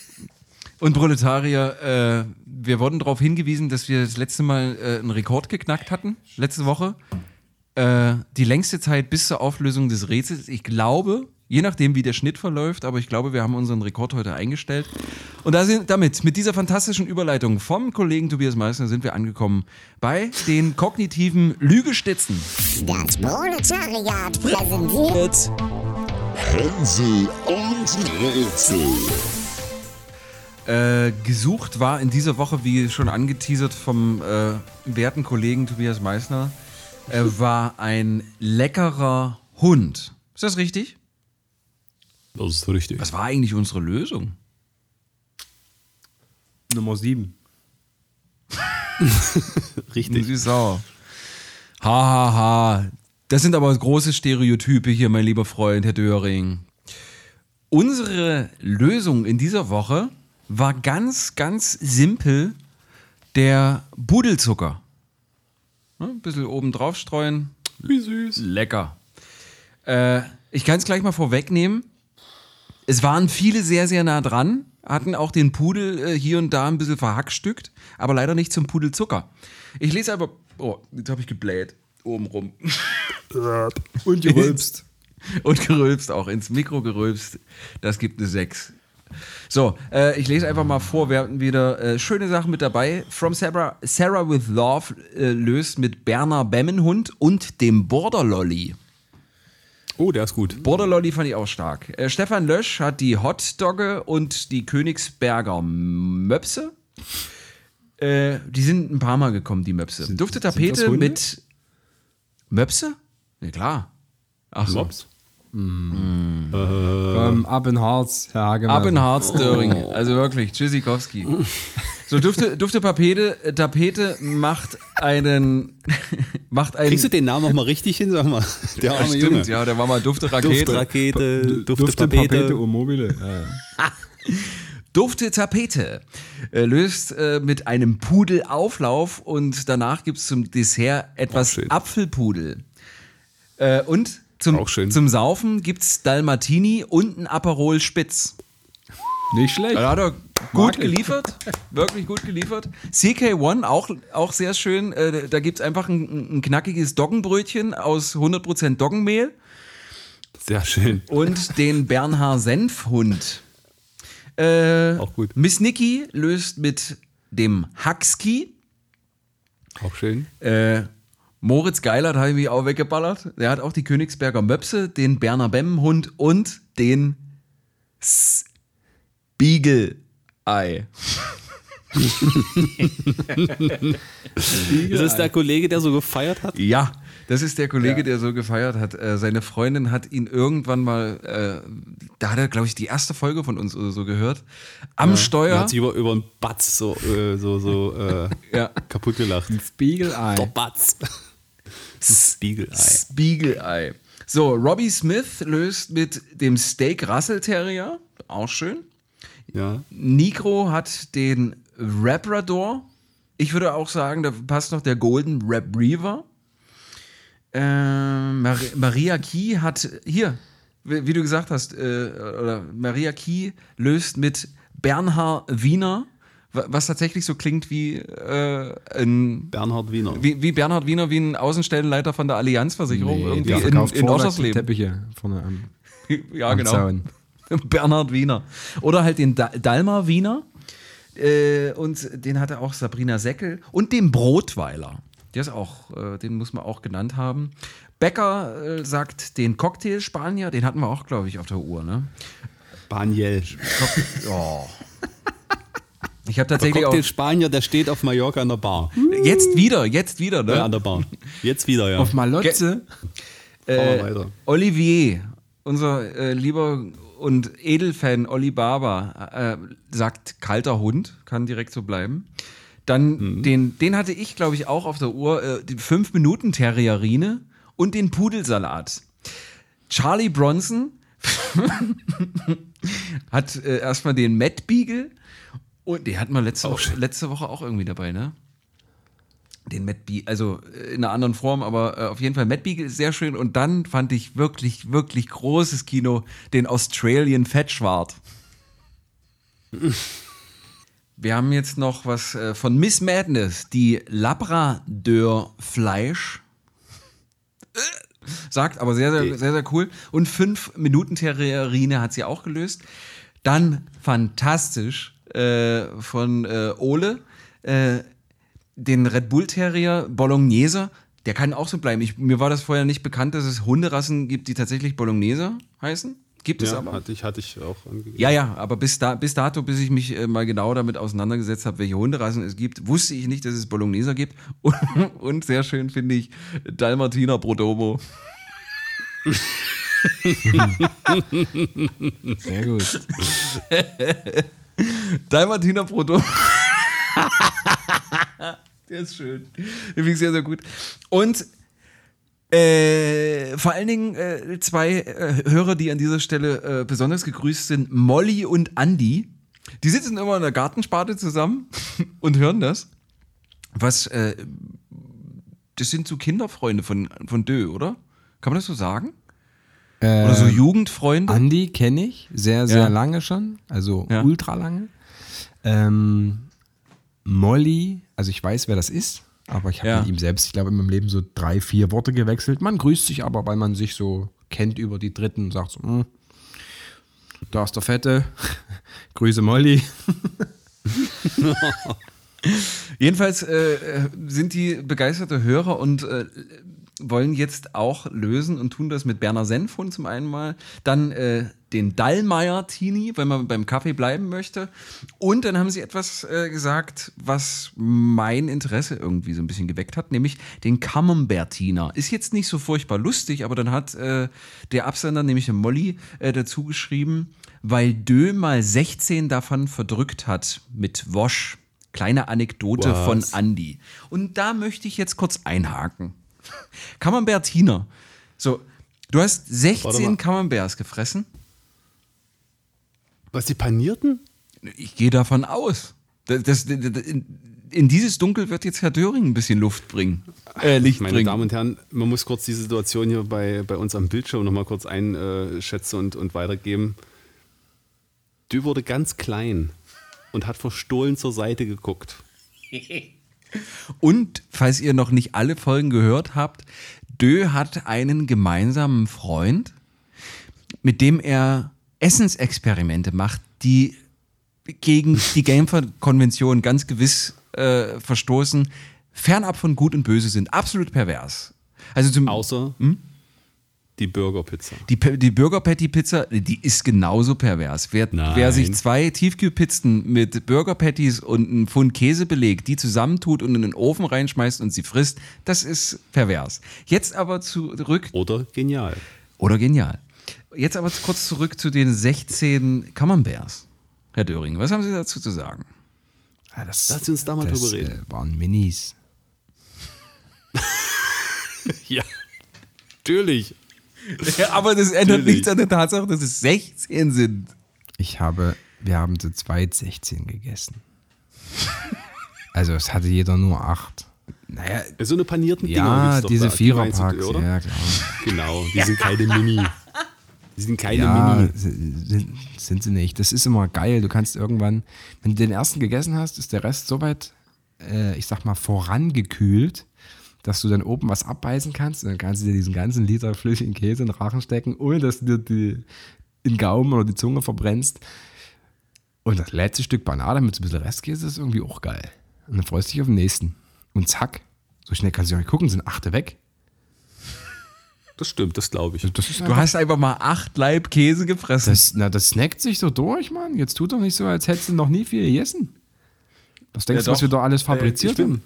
Speaker 1: und Proletarier, äh, wir wurden darauf hingewiesen, dass wir das letzte Mal äh, einen Rekord geknackt hatten, letzte Woche. Äh, die längste Zeit bis zur Auflösung des Rätsels. Ich glaube, je nachdem, wie der Schnitt verläuft, aber ich glaube, wir haben unseren Rekord heute eingestellt. Und da sind, damit, mit dieser fantastischen Überleitung vom Kollegen Tobias Meissner sind wir angekommen bei den kognitiven Lügestützen.
Speaker 3: Das Proletariat präsentiert
Speaker 5: Hänsel und Rätsel.
Speaker 1: Äh, gesucht war in dieser Woche, wie schon angeteasert vom äh, werten Kollegen Tobias Meissner, äh, war ein leckerer Hund. Ist das richtig?
Speaker 4: Das ist richtig.
Speaker 1: Was war eigentlich unsere Lösung?
Speaker 2: Nummer 7.
Speaker 4: Richtig.
Speaker 1: Sie sauer. Ha, ha, ha. Das sind aber große Stereotype hier, mein lieber Freund, Herr Döring. Unsere Lösung in dieser Woche war ganz, ganz simpel der Budelzucker. Ja, Ein bisschen oben drauf streuen.
Speaker 4: Wie süß.
Speaker 1: Lecker. Äh, ich kann es gleich mal vorwegnehmen. Es waren viele sehr, sehr nah dran, hatten auch den Pudel äh, hier und da ein bisschen verhackstückt, aber leider nicht zum Pudelzucker. Ich lese aber. Oh, jetzt habe ich gebläht. Oben rum.
Speaker 2: Und gerülpst.
Speaker 1: Und gerülpst auch, ins Mikro gerülpst. Das gibt eine 6. So, äh, ich lese einfach mal vor. Wir hatten wieder äh, schöne Sachen mit dabei. From Sarah, Sarah with Love äh, löst mit Berner Bemmenhund und dem Border Lolly.
Speaker 4: Oh, der ist gut.
Speaker 1: Border Lolly fand ich auch stark. Äh, Stefan Lösch hat die Hot Dogge und die Königsberger Möpse. Äh, die sind ein paar Mal gekommen, die Möpse. Dufte
Speaker 2: das
Speaker 1: Tapete mit Möpse? Ja, klar. Ach so.
Speaker 4: Mops?
Speaker 2: Ähm, ab in Harz, Herr Hagemann.
Speaker 1: Ab in Harz, Döring. Also wirklich, Tschüssikowski. So, Dufte, Dufte Tapete, äh, Tapete macht einen. macht einen.
Speaker 4: Kriegst du den Namen auch mal richtig hin, sag mal? Der arme Junge.
Speaker 1: Stimmt, ja, der war mal Dufte Rakete.
Speaker 4: Duftrakete,
Speaker 2: Dufte,
Speaker 4: Duftetapete.
Speaker 2: Papete und Mobile. Ja, ja.
Speaker 1: Dufte Tapete äh, löst äh, mit einem Pudelauflauf und danach gibt es zum Dessert etwas
Speaker 4: Auch schön.
Speaker 1: Apfelpudel. Äh, und zum,
Speaker 4: Auch schön.
Speaker 1: zum Saufen gibt es Dalmatini und ein Aperol Spitz.
Speaker 2: Nicht schlecht.
Speaker 1: Da hat er gut geliefert, wirklich gut geliefert. CK1 auch, auch sehr schön. Äh, da gibt es einfach ein, ein knackiges Doggenbrötchen aus 100% Doggenmehl
Speaker 4: Sehr schön.
Speaker 1: und den Bernhard Senfhund. Äh,
Speaker 4: Auch gut.
Speaker 1: Miss Niki löst mit dem Huxkey.
Speaker 4: Auch schön.
Speaker 1: Äh, Moritz Geilert habe ich mich auch weggeballert. Der hat auch die Königsberger Möpse, den Berner Bemmenhund und den Spiegelei.
Speaker 4: Ist das der Kollege, der so gefeiert hat?
Speaker 1: Ja, das ist der Kollege, der so gefeiert hat. Äh, seine Freundin hat ihn irgendwann mal, äh, da hat er, glaube ich, die erste Folge von uns oder so gehört, am
Speaker 4: Er
Speaker 1: Steuer.
Speaker 4: hat sich über, über einen Batz so, äh, so, so äh,
Speaker 1: Ja.
Speaker 4: kaputt gelacht.
Speaker 2: Spiegelei.
Speaker 4: Der Batz. Spiegelei.
Speaker 1: Spiegelei. So, Robbie Smith löst mit dem Steak Russell Terrier. Auch schön.
Speaker 4: Ja.
Speaker 1: Nikro hat den Labrador. Ich würde auch sagen, da passt noch der Golden Retriever. Ähm, Mar Maria Key hat hier, wie, wie du gesagt hast, äh, oder Maria Key löst mit Bernhard Wiener, wa- was tatsächlich so klingt wie äh, ein
Speaker 4: Bernhard Wiener.
Speaker 1: wie, wie Bernhard Wiener, wie ein Außenstellenleiter von der Allianzversicherung irgendwie
Speaker 2: der
Speaker 1: in, in Oschersleben.
Speaker 2: Teppiche vorne am,
Speaker 1: Ja,
Speaker 2: am
Speaker 1: genau.
Speaker 2: Zaun.
Speaker 1: Bernhard Wiener. Oder halt den da Dalmar Wiener. Äh, und den hatte auch Sabrina Seckel. Und den Brotweiler. Der ist auch, äh, den muss man auch genannt haben. Becker äh, sagt den Cocktail Spanier, den hatten wir auch, glaube ich, auf der Uhr, ne?
Speaker 4: Baniel.
Speaker 1: Oh. Ich habe
Speaker 4: Der
Speaker 1: tatsächlich auch
Speaker 4: Cocktail Spanier, der steht auf Mallorca an der Bar.
Speaker 1: jetzt wieder, jetzt wieder, ne?
Speaker 4: Ja, an der Bar. Jetzt wieder, ja.
Speaker 2: Auf Malotze.
Speaker 4: Wir weiter.
Speaker 1: Olivier, unser äh, lieber und Edelfan Olli Barber, äh, sagt kalter Hund, kann direkt so bleiben. Dann den, den hatte ich, glaube ich, auch auf der Uhr, äh, die 5 Minuten Terrierine und den Pudelsalat. Charlie Bronson hat äh, erstmal den Matt Beagle und den hatten wir letzte, Woche, letzte Woche auch irgendwie dabei, ne? Den Matt Beagle, also äh, in einer anderen Form, aber äh, auf jeden Fall Matt Beagle ist sehr schön. Und dann fand ich wirklich, wirklich großes Kino, den Australian Fetchwart. Wir haben jetzt noch was äh, von Miss Madness, die Labrador Fleisch. Äh, Sagt, aber sehr, sehr, sehr, sehr cool. Und fünf Minuten Terrierine hat sie auch gelöst. Dann fantastisch äh, von äh, Ole, den Red Bull Terrier Bolognese. Der kann auch so bleiben. Ich, mir war das vorher nicht bekannt, dass es Hunderassen gibt, die tatsächlich Bolognese heißen. Gibt es
Speaker 4: Ja,
Speaker 1: aber.
Speaker 4: hatte ich, hatte ich auch angegeben.
Speaker 1: Ja, ja, aber bis, da, bis dato, bis ich mich äh, mal genau damit auseinandergesetzt habe, welche Hunderassen es gibt, wusste ich nicht, dass es Bologneser gibt. Und, und sehr schön finde ich Dalmatiner Prodomo.
Speaker 2: Sehr gut.
Speaker 1: Dalmatiner Prodomo. Der ist schön. Den finde ich sehr, sehr gut. Und äh, vor allen Dingen äh, zwei äh, Hörer, die an dieser Stelle äh, besonders gegrüßt sind, Molly und Andy. Die sitzen immer in der Gartensparte zusammen und hören das. Was, äh, das sind so Kinderfreunde von, von Dö, oder? Kann man das so sagen? Oder so Jugendfreunde?
Speaker 2: Andi kenne ich sehr, sehr
Speaker 1: Ja.
Speaker 2: lange schon, also
Speaker 1: Ja.
Speaker 2: ultra lange. Ähm, Molly, also ich weiß, wer das ist, aber ich habe
Speaker 1: Ja.
Speaker 2: mit ihm selbst, ich glaube, in meinem Leben so drei, vier Worte gewechselt. Man grüßt sich aber, weil man sich so kennt über die Dritten und sagt so, hm, da ist der Fette, Grüße Molly.
Speaker 1: Jedenfalls äh, sind die begeisterte Hörer und äh, wollen jetzt auch lösen und tun das mit Berner Senfhund zum einen mal, dann äh, den Dallmayr Tini, wenn man beim Kaffee bleiben möchte und dann haben sie etwas äh, gesagt, was mein Interesse irgendwie so ein bisschen geweckt hat, nämlich den Camembertiner. Ist jetzt nicht so furchtbar lustig, aber dann hat äh, der Absender, nämlich der Molly, äh, dazu geschrieben, weil Dö mal 16 davon verdrückt hat mit Wosch. Kleine Anekdote
Speaker 4: Was?
Speaker 1: von Andy. Und da möchte ich jetzt kurz einhaken. Camembertiner. So, du hast
Speaker 4: Warte
Speaker 1: 16
Speaker 4: mal.
Speaker 1: Camemberts gefressen?
Speaker 4: Was, die panierten?
Speaker 1: Ich gehe davon aus. Das, das, das, in, dieses Dunkel wird jetzt Herr Döring ein bisschen Luft bringen. Äh, Licht
Speaker 4: Meine
Speaker 1: bringen.
Speaker 4: Damen und Herren, man muss kurz die Situation hier bei, bei uns am Bildschirm nochmal kurz einschätzen und, und weitergeben. Dü wurde ganz klein und hat verstohlen zur Seite geguckt.
Speaker 1: Und falls ihr noch nicht alle Folgen gehört habt, Dö hat einen gemeinsamen Freund, mit dem er Essensexperimente macht, die gegen die Gamer-Konvention ganz gewiss äh, verstoßen, fernab von Gut und Böse sind. Absolut pervers. Also zum,
Speaker 4: Außer die Burgerpizza.
Speaker 1: die, die Burger Patty Pizza, die ist genauso pervers. Wer, wer sich zwei Tiefkühlpizzen mit Burger Patties und einem Pfund Käse belegt, die zusammentut und in den Ofen reinschmeißt und sie frisst, das ist pervers. Jetzt aber zurück,
Speaker 4: Oder genial.
Speaker 1: oder genial. Jetzt aber kurz zurück zu den 16 Camemberts. Herr Döring, was haben Sie dazu zu sagen?
Speaker 2: Ja, das,
Speaker 4: Lass uns da mal
Speaker 2: das,
Speaker 4: drüber reden.
Speaker 2: Äh, waren Minis.
Speaker 4: Ja, natürlich.
Speaker 1: Ja, aber das ändert
Speaker 4: Natürlich.
Speaker 1: nichts an der Tatsache, dass es 16 sind.
Speaker 2: Ich habe, wir haben zu zweit 16 gegessen. Also es hatte jeder nur acht. Naja,
Speaker 4: So eine panierten Dinger
Speaker 2: ja, diese Viererpacks, ja klar.
Speaker 4: Genau, die sind keine Mini. Die sind keine
Speaker 2: Ja,
Speaker 4: Mini.
Speaker 2: sind, sind sie nicht. Das ist immer geil. Du kannst irgendwann, wenn du den ersten gegessen hast, ist der Rest so weit, äh, ich sag mal, vorangekühlt, dass du dann oben was abbeißen kannst und dann kannst du dir diesen ganzen Liter flüssigen Käse in den Rachen stecken, ohne dass du dir die, den Gaumen oder die Zunge verbrennst. Und das letzte Stück Banane mit so ein bisschen Restkäse ist irgendwie auch geil. Und dann freust du dich auf den nächsten. Und zack, so schnell kannst du auch nicht gucken, sind achte weg.
Speaker 4: Das stimmt, das glaube ich.
Speaker 2: Das
Speaker 1: Du hast einfach mal acht Laib Käse gefressen.
Speaker 2: Das, na, das snackt sich so durch, Mann. Jetzt tut doch nicht so, als hättest du noch nie viel gegessen. Was denkst
Speaker 1: Ja,
Speaker 2: du, was
Speaker 1: doch.
Speaker 2: wir da alles
Speaker 4: ich,
Speaker 2: fabriziert
Speaker 4: bin,
Speaker 2: haben?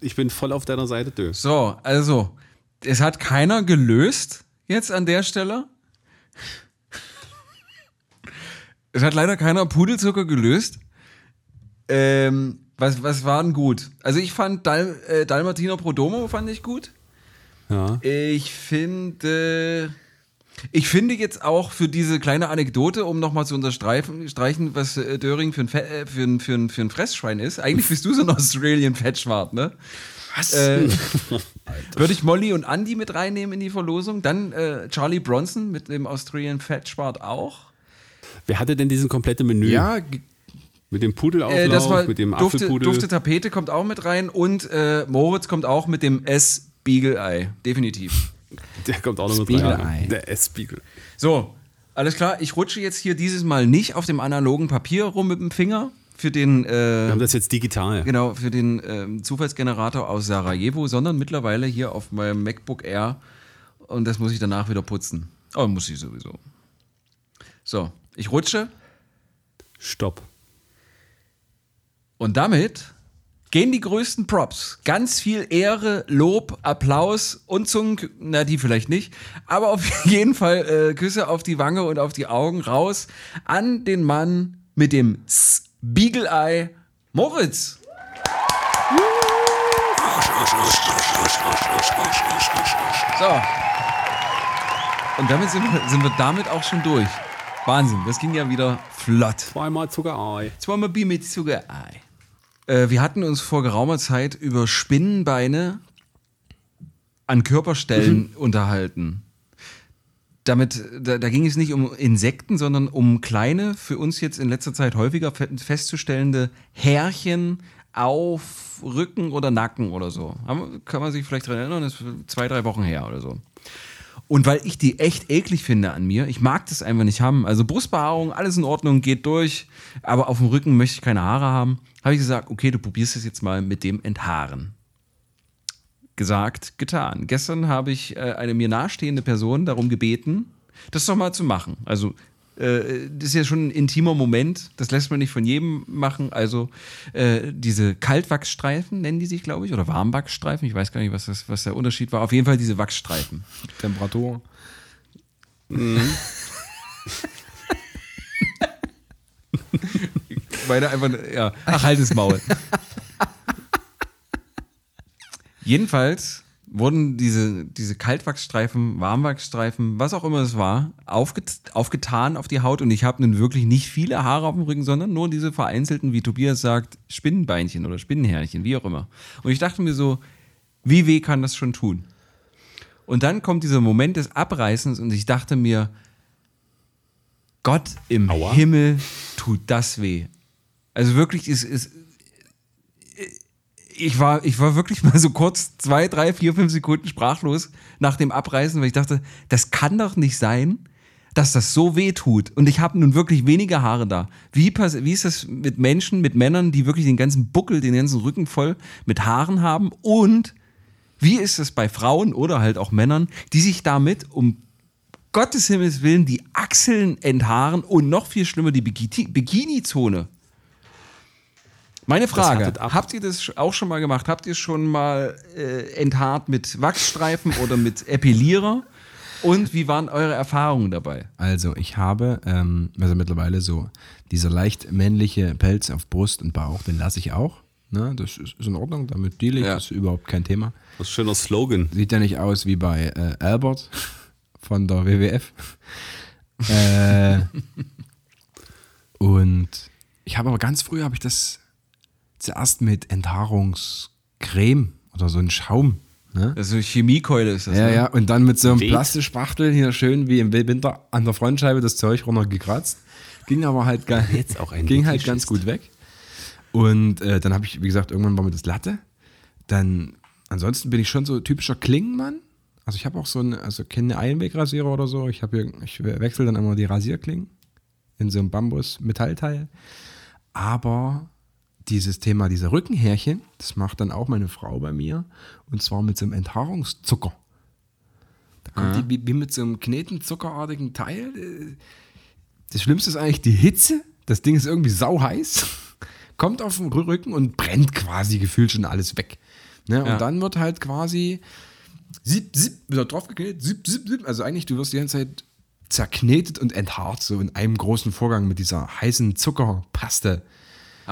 Speaker 4: ich bin voll auf deiner Seite, Dö.
Speaker 1: So, also, es hat keiner gelöst jetzt an der Stelle. Es hat leider keiner Pudelzucker gelöst. Ähm, was, was war denn gut? Also ich fand Dal, äh, Dalmatiner Prodomo fand ich gut.
Speaker 4: Ja.
Speaker 1: Ich finde, ich finde jetzt auch für diese kleine Anekdote, um nochmal zu unterstreichen, streichen, was äh, Döring für ein, Fe äh, für, ein, für, ein, für ein Fressschwein ist. Eigentlich bist du so ein Australian Fettschwart, ne?
Speaker 2: Was?
Speaker 1: Äh, würde ich Molly und Andy mit reinnehmen in die Verlosung. Dann äh, Charlie Bronson mit dem Australian Fettschwart auch.
Speaker 4: Wer hatte denn diesen komplette Menü?
Speaker 2: ja,
Speaker 4: Mit dem Pudelauflauf,
Speaker 1: Äh, das war
Speaker 4: mit dem
Speaker 1: Dufte,
Speaker 4: Apfelpudel?
Speaker 1: Dufte Tapete kommt auch mit rein und äh, Moritz kommt auch mit dem S Spiegelei. Definitiv.
Speaker 4: Der kommt auch noch mit rein. Der S-Spiegel.
Speaker 1: So, alles klar. Ich rutsche jetzt hier dieses Mal nicht auf dem analogen Papier rum mit dem Finger für den
Speaker 4: Wir
Speaker 1: äh,
Speaker 4: haben das jetzt digital.
Speaker 1: genau für den ähm, Zufallsgenerator aus Sarajevo, sondern mittlerweile hier auf meinem MacBook Air und das muss ich danach wieder putzen. Oh, muss ich sowieso. So, ich rutsche
Speaker 4: Stopp.
Speaker 1: und damit gehen die größten Props. Ganz viel Ehre, Lob, Applaus und Zungen, na die vielleicht nicht, aber auf jeden Fall äh, Küsse auf die Wange und auf die Augen raus an den Mann mit dem Spiegelei Moritz. So. Und damit sind wir, sind wir damit auch schon durch. Wahnsinn, das ging ja wieder flott.
Speaker 4: Zweimal Zuckerei.
Speaker 1: Zweimal Bier mit Zuckerei. Äh, wir hatten uns vor geraumer Zeit über Spinnenbeine an Körperstellen unterhalten. Damit, da, da ging es nicht um Insekten, sondern um kleine, für uns jetzt in letzter Zeit häufiger fe- festzustellende Härchen auf Rücken oder Nacken oder so. Kann man sich vielleicht dran erinnern, das ist zwei, drei Wochen her oder so. Und weil ich die echt eklig finde an mir, ich mag das einfach nicht haben. Also Brustbehaarung, alles in Ordnung, geht durch, aber auf dem Rücken möchte ich keine Haare haben. Habe ich gesagt, okay, du probierst es jetzt mal mit dem Enthaaren. Gesagt, getan. Gestern habe ich äh, eine mir nahestehende Person darum gebeten, das doch mal zu machen. Also äh, das ist ja schon ein intimer Moment, das lässt man nicht von jedem machen. Also äh, diese Kaltwachsstreifen nennen die sich, glaube ich, oder Warmwachsstreifen. Ich weiß gar nicht, was, das, was der Unterschied war. Auf jeden Fall diese Wachsstreifen.
Speaker 2: Temperatur.
Speaker 1: Meine einfach, ja. Ach, halt das Maul. Jedenfalls wurden diese, diese Kaltwachsstreifen, Warmwachsstreifen, was auch immer es war, aufget aufgetan auf die Haut und ich habe nun wirklich nicht viele Haare auf dem Rücken, sondern nur diese vereinzelten, wie Tobias sagt, Spinnenbeinchen oder Spinnenhärchen, wie auch immer. Und ich dachte mir so, wie weh kann das schon tun? Und dann kommt dieser Moment des Abreißens und ich dachte mir, Gott im
Speaker 4: Aua.
Speaker 1: Himmel tut das weh. Also wirklich, es ist. Ich war, ich war wirklich mal so kurz zwei, drei, vier, fünf Sekunden sprachlos nach dem Abreißen, weil ich dachte, das kann doch nicht sein, dass das so weh tut. Und ich habe nun wirklich weniger Haare da. Wie, wie ist das mit Menschen, mit Männern, die wirklich den ganzen Buckel, den ganzen Rücken voll mit Haaren haben? Und wie ist es bei Frauen oder halt auch Männern, die sich damit um Gottes Himmels Willen die Achseln enthaaren und noch viel schlimmer die Bikini- Bikini-Zone. Meine Frage, habt ihr das auch schon mal gemacht? Habt ihr schon mal äh, enthaart mit Wachsstreifen oder mit Epilierer? Und wie waren eure Erfahrungen dabei?
Speaker 2: Also, ich habe, ähm, also mittlerweile so, dieser leicht männliche Pelz auf Brust und Bauch, den lasse ich auch. Ne? Das ist, ist in Ordnung, damit deal ich,
Speaker 1: Ja.
Speaker 2: das ist überhaupt kein Thema.
Speaker 4: Das ist ein schöner Slogan.
Speaker 2: Sieht ja nicht aus wie bei äh, Albert von der WWF. äh, und ich habe aber ganz früh habe ich das zuerst mit Enthaarungscreme oder so ein Schaum. Ne?
Speaker 1: Also Chemiekeule ist das.
Speaker 2: Ja,
Speaker 1: ne?
Speaker 2: ja, und dann mit so einem
Speaker 4: Weht.
Speaker 2: Plastischspachtel hier schön wie im Winter an der Frontscheibe das Zeug runtergekratzt. Ging aber halt, ga-
Speaker 4: Jetzt auch ein
Speaker 2: ging halt ganz gut weg. Und äh, dann habe ich, wie gesagt, irgendwann war mir das Latte. Dann, ansonsten bin ich schon so typischer Klingenmann. Also ich habe auch so eine, also keine Einwegrasierer oder so. Ich hier, ich wechsle dann immer die Rasierklingen in so einem Bambus-Metallteil. Aber dieses Thema, diese Rückenhärchen, das macht dann auch meine Frau bei mir. Und zwar mit so einem Enthaarungszucker. Da kommt die wie, wie mit so einem knetenzuckerartigen Teil. äh, Das Schlimmste ist eigentlich die Hitze. Das Ding ist irgendwie sauheiß. kommt auf den Rücken und brennt quasi gefühlt schon alles weg. Ne? Und
Speaker 1: Ja.
Speaker 2: dann wird halt quasi zip, zip, wird drauf geknetet, zip, zip, zip. Also eigentlich, du wirst die ganze Zeit zerknetet und enthaart, so in einem großen Vorgang mit dieser heißen Zuckerpaste.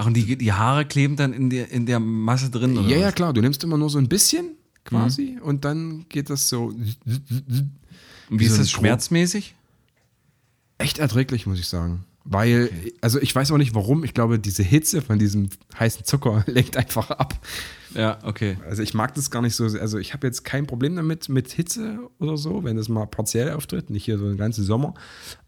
Speaker 1: Ach, und die, die Haare kleben dann in der, in der Masse drin? Oder
Speaker 2: Ja, ja,
Speaker 1: was?
Speaker 2: klar, du nimmst immer nur so ein bisschen quasi und dann geht das so
Speaker 1: Und wie
Speaker 2: so
Speaker 1: ist das schmerzmäßig?
Speaker 2: echt erträglich, muss ich sagen. Weil, also ich weiß auch nicht warum, ich glaube, diese Hitze von diesem heißen Zucker lenkt einfach ab.
Speaker 1: Ja, okay.
Speaker 2: Also ich mag das gar nicht so, also ich habe jetzt kein Problem damit mit Hitze oder so, wenn das mal partiell auftritt, nicht hier so den ganzen Sommer,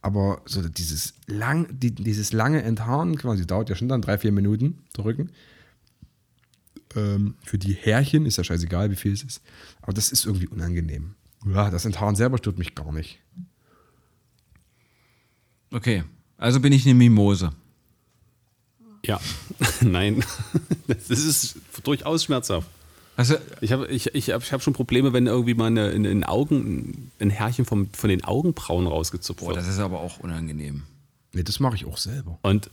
Speaker 2: aber so dieses, lang, die, dieses lange Enthaaren quasi dauert ja schon dann drei, vier Minuten, der Rücken. Ähm, für die Härchen ist ja scheißegal, wie viel es ist, aber das ist irgendwie unangenehm. Ja, das Enthaaren selber stört mich gar nicht.
Speaker 1: Okay. Also bin ich eine Mimose.
Speaker 4: Ja, nein. Das ist durchaus schmerzhaft.
Speaker 1: Also,
Speaker 4: Ich habe ich, ich hab, ich hab schon Probleme, wenn irgendwie mal eine, in den Augen, ein Härchen vom, von den Augenbrauen rausgezupft
Speaker 1: boah,
Speaker 4: wird.
Speaker 1: das ist aber auch unangenehm.
Speaker 2: Nee, das mache ich auch selber.
Speaker 4: Und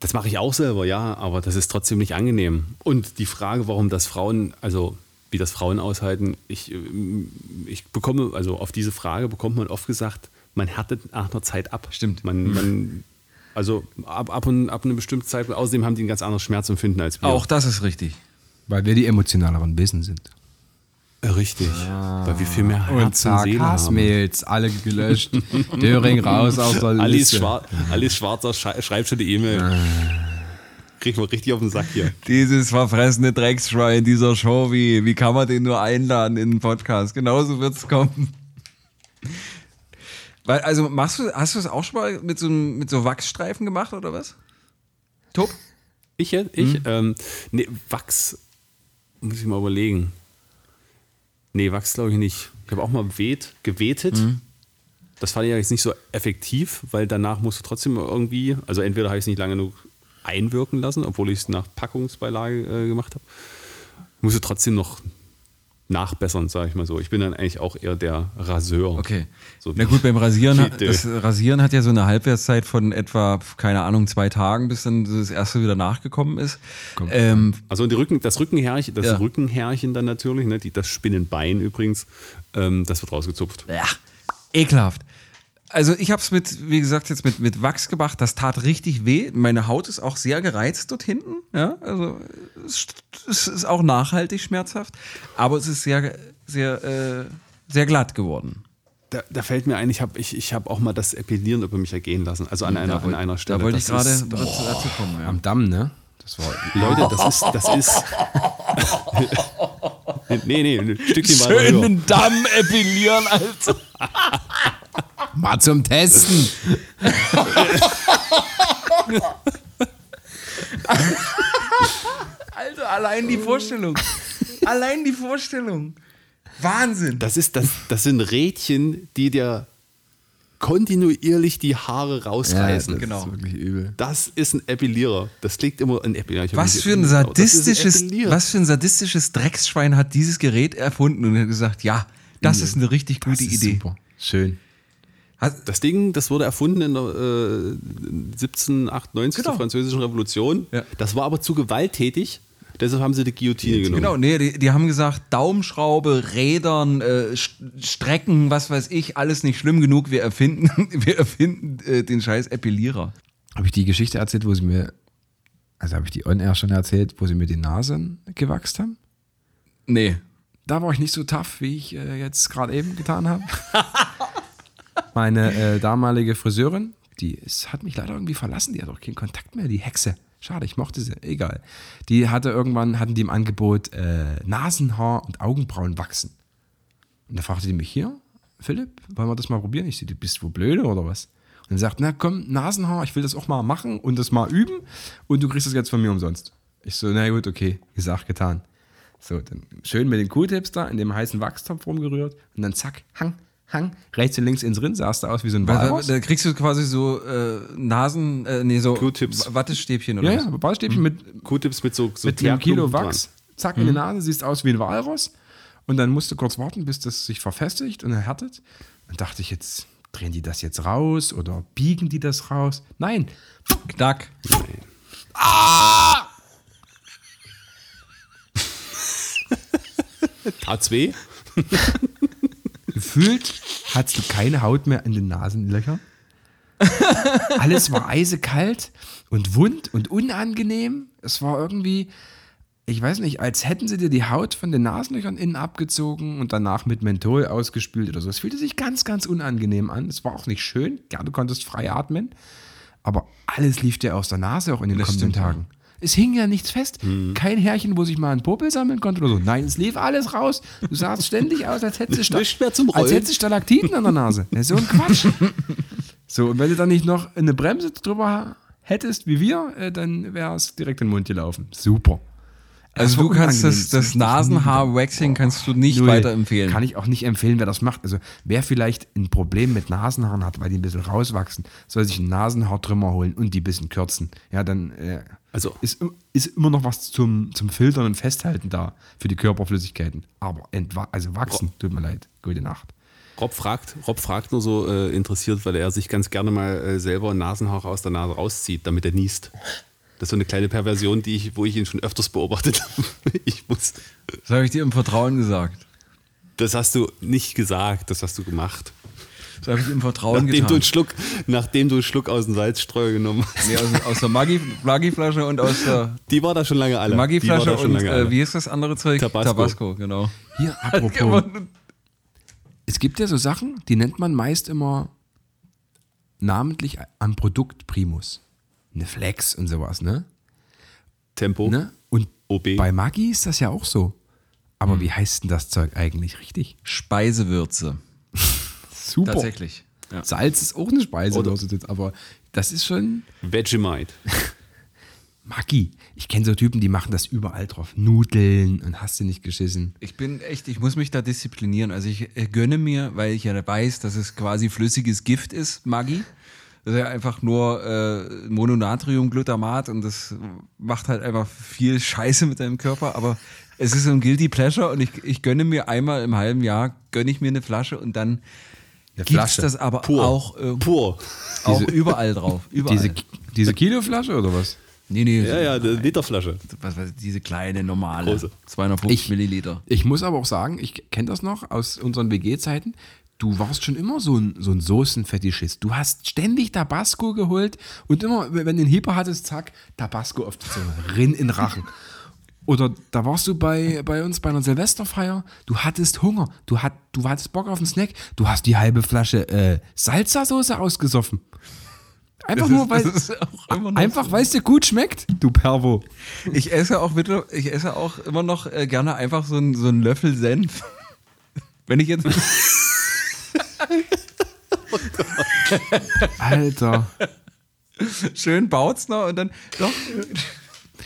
Speaker 4: das mache ich auch selber, ja, aber das ist trotzdem nicht angenehm. Und die Frage, warum das Frauen, also wie das Frauen aushalten, ich, ähm, ich bekomme, also auf diese Frage bekommt man oft gesagt, man härtet nach einer Zeit ab.
Speaker 1: Stimmt.
Speaker 4: Man, man, also ab, ab, und, ab einer bestimmten Zeit, außerdem haben die ein ganz anderes Schmerzempfinden als wir.
Speaker 1: Auch das ist richtig.
Speaker 2: Weil wir die emotionaleren Wesen sind.
Speaker 4: Äh, Richtig. Weil wir viel mehr
Speaker 2: Und
Speaker 4: Herz und Seele haben.
Speaker 2: Sarkasmails, alle gelöscht. Döring raus aus der
Speaker 4: Alice,
Speaker 2: Liste.
Speaker 4: Schwar Alice Schwarzer schrei schreibt schon die E-Mail. Kriegt man richtig auf den Sack hier.
Speaker 1: Dieses verfressene Drecksschwein dieser Show, wie, wie kann man den nur einladen in den Podcast? Genauso wird es kommen. Weil, also machst du, hast du das auch schon mal mit so, einem- mit so Wachsstreifen gemacht oder was? Top?
Speaker 4: Ich jetzt? Ich? Ähm, nee, Wachs. Muss ich mal überlegen. Nee, Wachs glaube ich nicht. Ich habe auch mal weht, gewetet. Das fand ich eigentlich nicht so effektiv, weil danach musst du trotzdem irgendwie, also entweder habe ich es nicht lange genug einwirken lassen, obwohl ich es nach Packungsbeilage äh, gemacht habe. Musste trotzdem noch nachbessern, sage ich mal so. Ich bin dann eigentlich auch eher der Raseur.
Speaker 1: Okay.
Speaker 4: So
Speaker 1: Na gut, beim Rasieren, hat- das Rasieren hat ja so eine Halbwertszeit von etwa, keine Ahnung, zwei Tagen, bis dann das erste wieder nachgekommen ist. Ähm,
Speaker 4: Also die Rücken, das Rückenhärchen, das
Speaker 1: Ja.
Speaker 4: Rückenhärchen dann natürlich, ne, die, das Spinnenbein übrigens, ähm, das wird rausgezupft.
Speaker 1: ja, ekelhaft. Also ich habe es mit, wie gesagt, jetzt mit, mit Wachs gemacht. Das tat richtig weh. Meine Haut ist auch sehr gereizt dort hinten. Ja, also es, es ist auch nachhaltig schmerzhaft, aber es ist sehr, sehr, äh, sehr glatt geworden.
Speaker 4: Da, da fällt mir ein, ich habe ich, ich hab auch mal das Epilieren über mich ergehen lassen, also an, einer, an einer Stelle.
Speaker 1: Da wollte ich gerade dazu kommen. Ja.
Speaker 2: Am Damm, ne? Das war
Speaker 4: Leute, das ist, das ist. nee, nee, ein Stückchen weiter höher.
Speaker 1: Schönen Damm epilieren, Alter.
Speaker 2: Mal zum Testen.
Speaker 1: Alter, allein die Vorstellung. allein die Vorstellung. Wahnsinn.
Speaker 4: Das, ist, das, das sind Rädchen, die dir kontinuierlich die Haare rausreißen.
Speaker 2: das
Speaker 1: genau.
Speaker 2: ist wirklich übel.
Speaker 4: Das ist ein Epilierer. Das klingt immer ein Epilierer.
Speaker 1: Was für ein
Speaker 4: ist
Speaker 1: sadistisches,
Speaker 4: Epilierer.
Speaker 1: was für ein sadistisches Drecksschwein hat dieses Gerät erfunden und hat gesagt, ja, das ist eine richtig
Speaker 2: Das
Speaker 1: gute
Speaker 2: ist
Speaker 1: Idee.
Speaker 2: Super. Schön.
Speaker 4: Das Ding, das wurde erfunden in der äh, 1798
Speaker 1: Genau.
Speaker 4: der Französischen Revolution.
Speaker 1: Ja.
Speaker 4: Das war aber zu gewalttätig. Deshalb haben sie die Guillotine genommen.
Speaker 1: genau, nee, die, die haben gesagt, Daumenschraube, Rädern, äh, St- Strecken, was weiß ich, alles nicht schlimm genug. Wir erfinden, wir erfinden äh, den scheiß Epilierer.
Speaker 2: Habe ich die Geschichte erzählt, wo sie mir, also habe ich die on-air schon erzählt, wo sie mir die Nasen gewachst haben?
Speaker 1: Nee.
Speaker 2: Da war ich nicht so tough, wie ich äh, jetzt gerade eben getan habe. Meine äh, damalige Friseurin, die ist, hat mich leider irgendwie verlassen, die hat auch keinen Kontakt mehr, die Hexe. Schade, ich mochte sie, egal. Die hatte irgendwann, hatten die im Angebot äh, Nasenhaar und Augenbrauen wachsen. Und da fragte die mich hier, Philipp, wollen wir das mal probieren? Ich so, du bist wohl blöde oder was? Und dann sagt, na komm, Nasenhaar, ich will das auch mal machen und das mal üben und du kriegst das jetzt von mir umsonst. Ich so, na gut, okay, gesagt, getan. So, dann schön mit den Q-Tips da in dem heißen Wachstopf rumgerührt und dann zack, hang, hang, rechts und links ins Rind, sahst du aus wie so ein Walross.
Speaker 1: da kriegst du quasi so äh, Nasen, äh, nee, so
Speaker 4: Q-Tips.
Speaker 1: Wa- Wattestäbchen oder
Speaker 2: Ja,
Speaker 1: was?
Speaker 2: ja, Ballstäbchen mit,
Speaker 4: Q-Tips mit so, so
Speaker 2: mit einem Kilo Wachs, zack in die Nase, siehst aus wie ein Walross und dann musst du kurz warten, bis das sich verfestigt und erhärtet. Dann dachte ich jetzt, drehen die das jetzt raus oder biegen die das raus? Nein,
Speaker 1: Knack.
Speaker 4: Tat's weh?
Speaker 2: Gefühlt hattest du keine Haut mehr in den Nasenlöchern. Alles war eisekalt und wund und unangenehm. Es war irgendwie, ich weiß nicht, als hätten sie dir die Haut von den Nasenlöchern innen abgezogen und danach mit Menthol ausgespült oder so. Es fühlte sich ganz, ganz unangenehm an. Es war auch nicht schön. Ja, du konntest frei atmen. Aber alles lief dir aus der Nase auch in den kommenden
Speaker 1: stimmt.
Speaker 2: Tagen. Es hing ja nichts fest. Kein Härchen, wo sich mal ein Popel sammeln konnte oder so. Nein, es lief alles raus. Du sahst ständig aus, als hättest du als hättest du Stalaktiten an der Nase. Ja, so ein Quatsch. so, und wenn du dann nicht noch eine Bremse drüber hättest, wie wir, äh, dann wäre es direkt in den Mund gelaufen. Super.
Speaker 1: Also du kannst das, das Nasenhaar-Waxing kannst du nicht
Speaker 2: Null.
Speaker 1: weiterempfehlen.
Speaker 2: Kann ich auch nicht empfehlen, wer das macht. Also wer vielleicht ein Problem mit Nasenhaaren hat, weil die ein bisschen rauswachsen, soll sich einen Nasenhaartrimmer holen und die ein bisschen kürzen. Ja, dann äh,
Speaker 4: Also-
Speaker 2: ist, ist immer noch was zum, zum Filtern und Festhalten da für die Körperflüssigkeiten. Aber also wachsen, tut mir leid. Gute Nacht.
Speaker 4: Rob fragt, Rob fragt nur so äh, interessiert, weil er sich ganz gerne mal äh, selber Nasenhaare aus der Nase rauszieht, damit er niest. Das ist so eine kleine Perversion, die ich, wo ich ihn schon öfters beobachtet habe. Ich muss.
Speaker 1: Das habe ich dir im Vertrauen gesagt.
Speaker 4: Das hast du nicht gesagt, das hast du gemacht.
Speaker 1: Das habe ich im Vertrauen
Speaker 4: Nachdem du,
Speaker 1: getan.
Speaker 4: einen Schluck, nachdem du einen Schluck aus dem Salzstreuer genommen hast.
Speaker 1: Nee, aus, aus der Maggi- Maggi-Flasche und aus der
Speaker 4: Die war da schon lange alle.
Speaker 1: Maggi-Flasche und
Speaker 4: lange
Speaker 1: äh, wie ist das andere Zeug?
Speaker 4: Tabasco.
Speaker 1: genau.
Speaker 2: Hier, apropos. es gibt ja so Sachen, die nennt man meist immer namentlich am Produkt Primus. Eine Flex und sowas, ne?
Speaker 4: Tempo.
Speaker 2: ne? Und
Speaker 4: OB.
Speaker 2: bei Maggi ist das ja auch so. Aber wie heißt denn das Zeug eigentlich richtig?
Speaker 1: Speisewürze.
Speaker 2: Super.
Speaker 1: Tatsächlich. Ja.
Speaker 2: Salz ist auch eine Speisewürze, jetzt, aber das ist schon
Speaker 4: Vegemite.
Speaker 2: Maggi. Ich kenne so Typen, die machen das überall drauf. Nudeln und hast du nicht geschissen.
Speaker 1: Ich bin echt, ich muss mich da disziplinieren. Also ich äh, gönne mir, weil ich ja weiß, dass es quasi flüssiges Gift ist, Maggi. Das ist ja einfach nur äh, Mononatriumglutamat und das macht halt einfach viel Scheiße mit deinem Körper. Aber es ist so ein Guilty Pleasure und ich, ich gönne mir einmal im halben Jahr, gönne ich mir eine Flasche und dann gibt's
Speaker 2: Flasche.
Speaker 1: das aber
Speaker 4: Pur.
Speaker 1: auch, äh,
Speaker 4: Pur.
Speaker 1: auch überall drauf. Überall.
Speaker 2: Diese, diese Kiloflasche oder was?
Speaker 1: nee, nee,
Speaker 4: Ja, ja, eine Literflasche.
Speaker 1: Was, was, diese kleine, normale,
Speaker 4: Große.
Speaker 1: 250
Speaker 2: Ich-
Speaker 1: Milliliter.
Speaker 2: Ich muss aber auch sagen, ich kenne das noch aus unseren WG-Zeiten. Du warst schon immer so ein, so ein Soßenfetischist. Du hast ständig Tabasco geholt und immer, wenn du einen Hieper hattest, zack, Tabasco auf die Zunge, rinn in Rachen. Oder da warst du bei, bei uns bei einer Silvesterfeier, du hattest Hunger, du, hat, du hattest Bock auf einen Snack, du hast die halbe Flasche äh, Salsa-Soße ausgesoffen. Einfach
Speaker 1: Das
Speaker 2: nur, weil
Speaker 1: noch
Speaker 2: einfach, weil es dir gut schmeckt, du Pervo.
Speaker 1: Ich esse auch bitte, ich esse auch immer noch äh, gerne einfach so einen so einen Löffel Senf. Wenn ich jetzt.
Speaker 2: Alter.
Speaker 1: schön Bautzner und dann. Doch.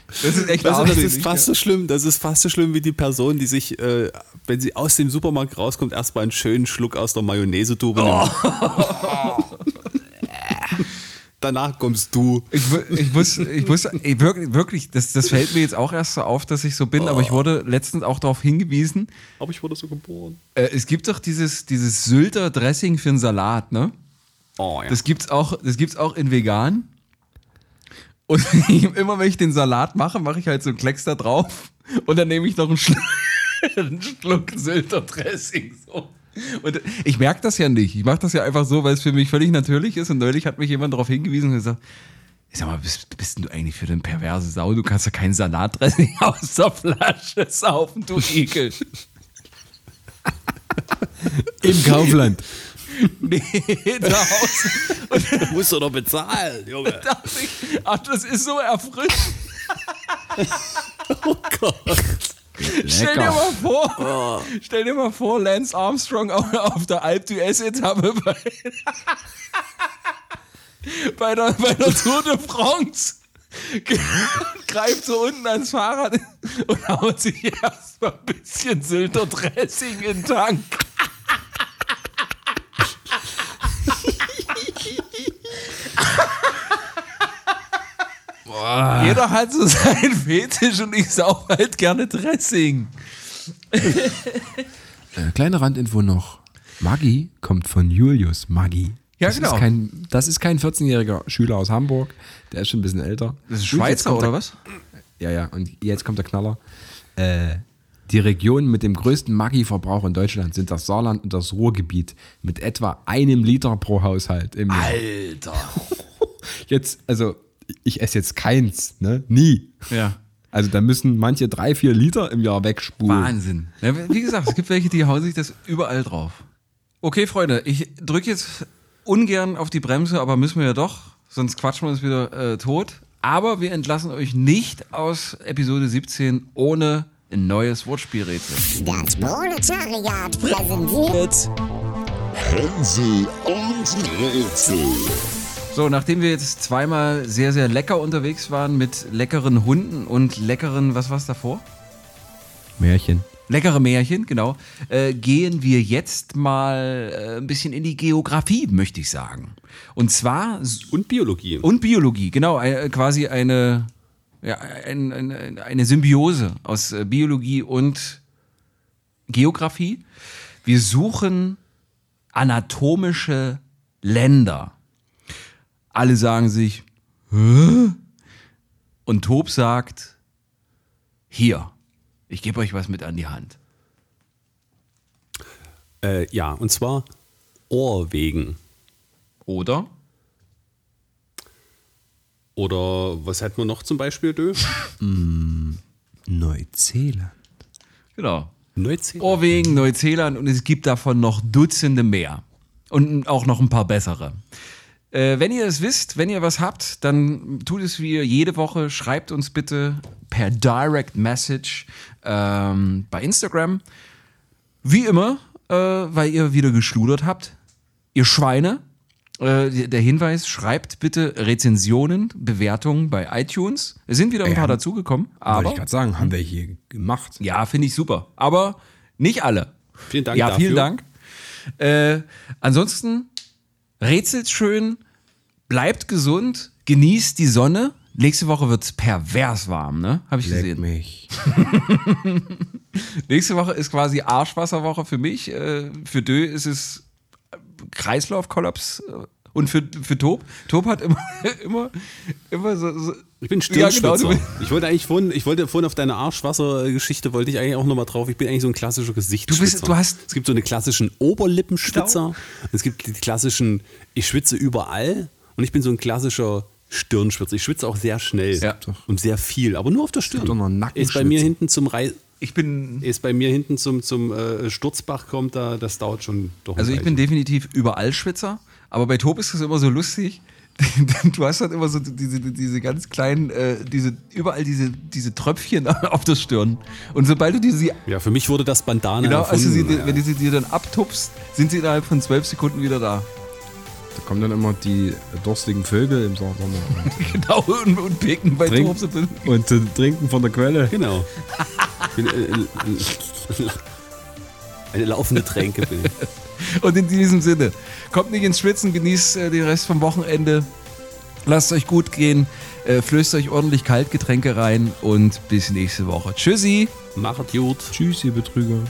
Speaker 1: Das ist echt
Speaker 4: du, das ist fast so schlimm, das ist fast so schlimm wie die Person, die sich, äh, wenn sie aus dem Supermarkt rauskommt, erstmal einen schönen Schluck aus der Mayonnaise-Tube nimmt. Danach kommst du.
Speaker 1: Ich, ich muss, ich muss, ey, wirklich, wirklich das, das fällt mir jetzt auch erst so auf, dass ich so bin, aber ich wurde letztens auch darauf hingewiesen,
Speaker 4: Aber ich wurde so geboren.
Speaker 1: äh, es gibt doch dieses, dieses Sylter Dressing für einen Salat, ne?
Speaker 4: Oh, ja.
Speaker 1: Das gibt's auch, das gibt's auch in vegan. Und immer wenn ich den Salat mache, mache ich halt so einen Klecks da drauf und dann nehme ich noch einen, Schlu einen Schluck Sylter Dressing. So. Und ich merke das ja nicht. Ich mache das ja einfach so, weil es für mich völlig natürlich ist. Und neulich hat mich jemand darauf hingewiesen und gesagt, ich sag mal, bist, bist denn du eigentlich für eine perverse Sau? Du kannst ja keinen Salatdressing aus der Flasche saufen, du Ekel.
Speaker 2: Im Kaufland.
Speaker 1: nee, zu Hause.
Speaker 4: Du musst doch noch bezahlen, Junge.
Speaker 1: dachte ich, ach, das ist so erfrischend.
Speaker 4: Oh Gott.
Speaker 1: Stell dir mal vor, stell dir mal vor, Lance Armstrong auf, auf der Alp d'Huez Etappe bei, bei, der, bei der Tour de France. Greift so unten ans Fahrrad und haut sich erstmal ein bisschen Sylter Dressing in den Tank. Jeder hat so seinen Fetisch und ich sauf halt gerne Dressing.
Speaker 2: Äh, kleine Randinfo noch. Maggi kommt von Julius Maggi.
Speaker 1: Ja,
Speaker 2: das
Speaker 1: genau.
Speaker 2: Ist kein, das ist kein 14-jähriger Schüler aus Hamburg, der ist schon ein bisschen älter.
Speaker 1: Das ist
Speaker 2: Und jetzt
Speaker 1: Schweizer
Speaker 2: kommt der-
Speaker 1: oder was?
Speaker 2: Ja, ja, und jetzt kommt der Knaller. Äh, die Regionen mit dem größten Maggi-Verbrauch in Deutschland sind das Saarland und das Ruhrgebiet mit etwa einem Liter pro Haushalt im Jahr.
Speaker 1: Alter.
Speaker 2: Jetzt, also ich esse jetzt keins, ne? Nie.
Speaker 1: Ja.
Speaker 2: Also da müssen manche drei, vier Liter im Jahr wegspulen.
Speaker 1: Wahnsinn. Ja, wie gesagt, es gibt welche, die hauen sich das überall drauf. Okay, Freunde, ich drücke jetzt ungern auf die Bremse, aber müssen wir ja doch, sonst quatschen wir uns wieder äh, tot. Aber wir entlassen euch nicht aus Episode 17 ohne ein neues Wortspielrätsel.
Speaker 3: Das Proletariat präsentiert
Speaker 5: Hänsel und Rätsel.
Speaker 1: So, nachdem wir jetzt zweimal sehr, sehr lecker unterwegs waren mit leckeren Hunden und leckeren, was war's davor?
Speaker 2: Märchen.
Speaker 1: Leckere Märchen, genau. Äh, gehen wir jetzt mal äh, ein bisschen in die Geografie, möchte ich sagen. Und zwar
Speaker 4: Und Biologie.
Speaker 1: und Biologie, genau, äh, quasi eine, ja, ein, ein, eine Symbiose aus äh, Biologie und Geografie. Wir suchen anatomische Länder. Alle sagen sich, Hä? und Tob sagt, hier, ich gebe euch was mit an die Hand.
Speaker 4: Äh, ja, und zwar Ohrwegen.
Speaker 1: Oder?
Speaker 4: Oder was hätten wir noch zum Beispiel, Dö?
Speaker 2: Neuseeland.
Speaker 1: Genau.
Speaker 4: Neuseeland.
Speaker 1: Norwegen, Neuseeland und es gibt davon noch Dutzende mehr. Und auch noch ein paar bessere. Äh, wenn ihr es wisst, wenn ihr was habt, dann tut es wie jede Woche. Schreibt uns bitte per Direct Message ähm, bei Instagram. Wie immer, äh, weil ihr wieder geschludert habt. Ihr Schweine. Äh, der Hinweis, schreibt bitte Rezensionen, Bewertungen bei iTunes. Es sind wieder ein
Speaker 2: Ja.
Speaker 1: paar dazugekommen,
Speaker 2: Wollte
Speaker 1: aber
Speaker 2: ich gerade sagen, haben wir hier gemacht.
Speaker 1: ja, finde ich super. Aber nicht alle.
Speaker 4: Vielen Dank
Speaker 1: Ja,
Speaker 4: dafür.
Speaker 1: vielen Dank. Äh, ansonsten rätselt schön, bleibt gesund, genießt die Sonne. Nächste Woche wird es pervers warm, ne? Habe ich
Speaker 2: Leck
Speaker 1: gesehen.
Speaker 2: mich.
Speaker 1: Nächste Woche ist quasi Arschwasserwoche für mich. Äh, für Dö ist es Kreislaufkollaps. Und für, für Tob, Tob hat immer, immer, immer so, so
Speaker 4: Ich bin
Speaker 1: Ja, genau,
Speaker 4: Stirnschwitzer.
Speaker 1: du bist-
Speaker 4: ich wollte eigentlich vorhin, ich wollte vorhin auf deine Arschwassergeschichte, wollte ich eigentlich auch nochmal drauf. Ich bin eigentlich so ein klassischer Gesichtsschwitzer.
Speaker 1: du hast-
Speaker 4: es gibt so eine klassischen Oberlippenschwitzer. Es gibt die klassischen, ich schwitze überall. Und ich bin so ein klassischer Stirnschwitzer. Ich schwitze auch sehr schnell
Speaker 1: Ja.
Speaker 4: und sehr viel, aber nur auf der Stirn.
Speaker 2: doch.
Speaker 4: Ist bei mir hinten zum Rei
Speaker 1: ich bin,
Speaker 4: ist bei mir hinten zum, zum äh, Sturzbach kommt, da, das dauert schon doch
Speaker 1: Also ich bin definitiv überall Schwitzer, aber bei Tob ist das immer so lustig. Du hast halt immer so diese, diese ganz kleinen, äh, diese, überall diese, diese Tröpfchen auf der Stirn. Und sobald du diese,
Speaker 4: Ja, für mich wurde das Bandana
Speaker 1: genau, also sie,
Speaker 4: erfunden.
Speaker 1: wenn du sie dir dann abtupfst, sind sie innerhalb von zwölf Sekunden wieder da.
Speaker 2: Da kommen dann immer die durstigen Vögel im Sommer
Speaker 1: Genau, und, und picken bei
Speaker 2: Trink- und äh, trinken von der Quelle.
Speaker 4: Genau. Ich bin, äh, äh, eine laufende Tränke bin ich.
Speaker 1: Und in diesem Sinne, kommt nicht ins Schwitzen, genießt äh, den Rest vom Wochenende. Lasst euch gut gehen, äh, flößt euch ordentlich Kaltgetränke rein und bis nächste Woche. Tschüssi!
Speaker 4: Macht gut.
Speaker 2: Tschüss, ihr Betrüger.